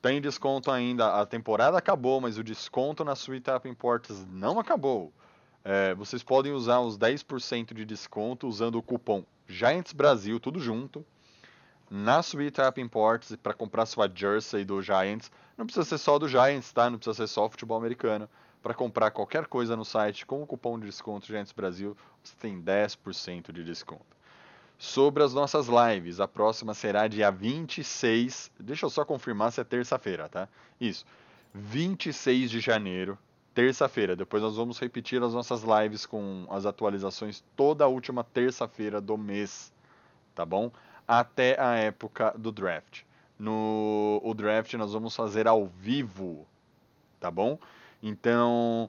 Tem desconto ainda, a temporada acabou, mas o desconto na Sweet App Imports não acabou. É, vocês podem usar os 10% de desconto usando o cupom Giants Brasil, tudo junto, na Sweet App Imports para comprar sua jersey do Giants. Não precisa ser só do Giants, tá? Não precisa ser só futebol americano. Para comprar qualquer coisa no site com o cupom de desconto Giants Brasil, você tem 10% de desconto sobre as nossas lives. A próxima será dia 26. Deixa eu só confirmar se é terça-feira, tá? Isso. 26 de janeiro, terça-feira. Depois nós vamos repetir as nossas lives com as atualizações toda a última terça-feira do mês, tá bom? Até a época do draft. No o draft nós vamos fazer ao vivo, tá bom? Então,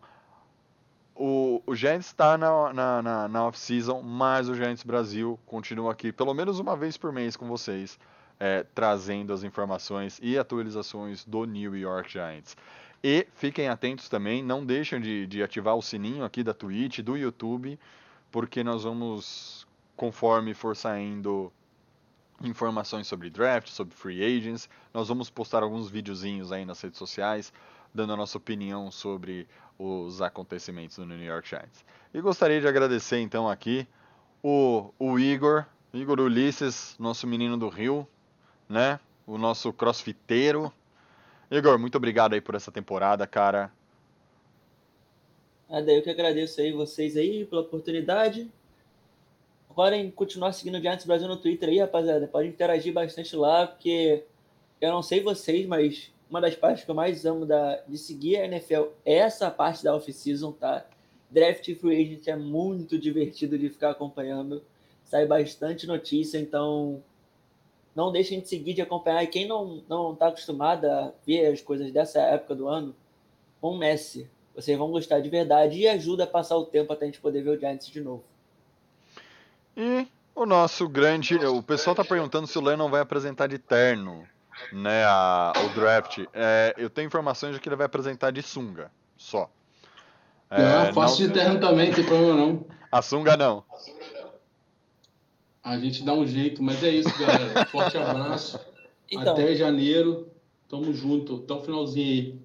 o, o Giants está na, na, na, na off-season, mas o Giants Brasil continua aqui pelo menos uma vez por mês com vocês, é, trazendo as informações e atualizações do New York Giants. E fiquem atentos também, não deixem de, de ativar o sininho aqui da Twitch, do YouTube, porque nós vamos, conforme for saindo informações sobre draft, sobre free agents, nós vamos postar alguns videozinhos aí nas redes sociais, dando a nossa opinião sobre os acontecimentos no New York Giants. E gostaria de agradecer então aqui o, o Igor, Igor Ulisses, nosso menino do Rio, né? O nosso crossfiteiro. Igor, muito obrigado aí por essa temporada, cara. Nada, eu que agradeço aí vocês aí pela oportunidade. Podem continuar seguindo o Giants Brasil no Twitter aí, rapaziada. Pode interagir bastante lá, porque eu não sei vocês, mas uma das partes que eu mais amo da, de seguir a NFL é essa parte da off-season, tá? Draft e Free Agent é muito divertido de ficar acompanhando. Sai bastante notícia, então não deixem de seguir, de acompanhar. E quem não, não tá acostumado a ver as coisas dessa época do ano, com Messi. Vocês vão gostar de verdade e ajuda a passar o tempo até a gente poder ver o Giants de novo. E o nosso grande. O pessoal tá perguntando se o Lennon vai apresentar de terno, né? A, o draft. É, eu tenho informações de que ele vai apresentar de sunga, só. É, faço não- de terno também, não tem problema não. A sunga não. A gente dá um jeito, mas é isso, galera. Forte abraço. Então, Até janeiro. Tamo junto. Até o finalzinho aí.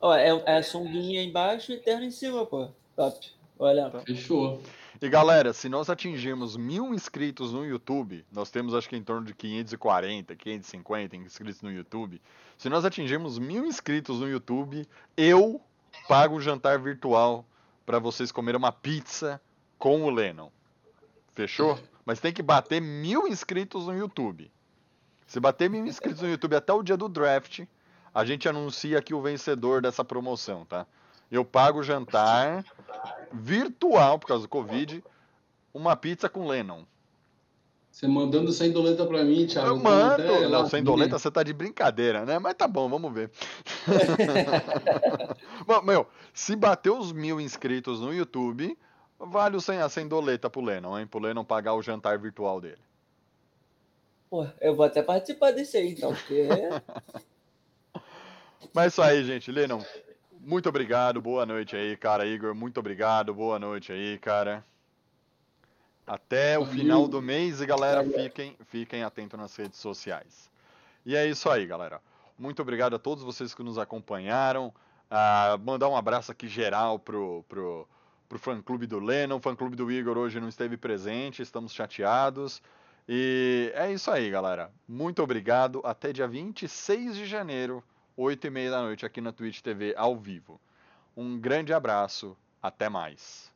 ó, é, é a sunguinha embaixo e terno em cima, pô. Top. Olha, Fechou. E galera, se nós atingirmos mil inscritos no YouTube, nós temos acho que em torno de 540, 550 inscritos no YouTube. Se nós atingirmos mil inscritos no YouTube, eu pago um jantar virtual para vocês comerem uma pizza com o Lennon. Fechou? Mas tem que bater mil inscritos no YouTube. Se bater mil inscritos no YouTube até o dia do draft, a gente anuncia aqui o vencedor dessa promoção, tá? Eu pago o jantar virtual, por causa do Covid, uma pizza com Lennon. Você mandando sem doleta pra mim, Thiago. Eu mando. Não, sem doleta você tá de brincadeira, né? Mas tá bom, vamos ver. bom, meu, se bater os mil inscritos no YouTube, vale o sem, a sem doleta pro Lennon, hein? Pro Lennon pagar o jantar virtual dele. Pô, eu vou até participar desse aí, então, porque. Mas é isso aí, gente. Lennon, muito obrigado. Boa noite aí, cara. Igor, muito obrigado. Boa noite aí, cara. Até o final do mês e galera, fiquem, fiquem atentos nas redes sociais. E é isso aí, galera. Muito obrigado a todos vocês que nos acompanharam. Uh, mandar um abraço aqui geral pro, pro, pro fã clube do Lennon. O fã clube do Igor hoje não esteve presente, estamos chateados. E é isso aí, galera. Muito obrigado. Até dia 26 de janeiro, 8 e meia da noite, aqui na Twitch TV ao vivo. Um grande abraço. Até mais.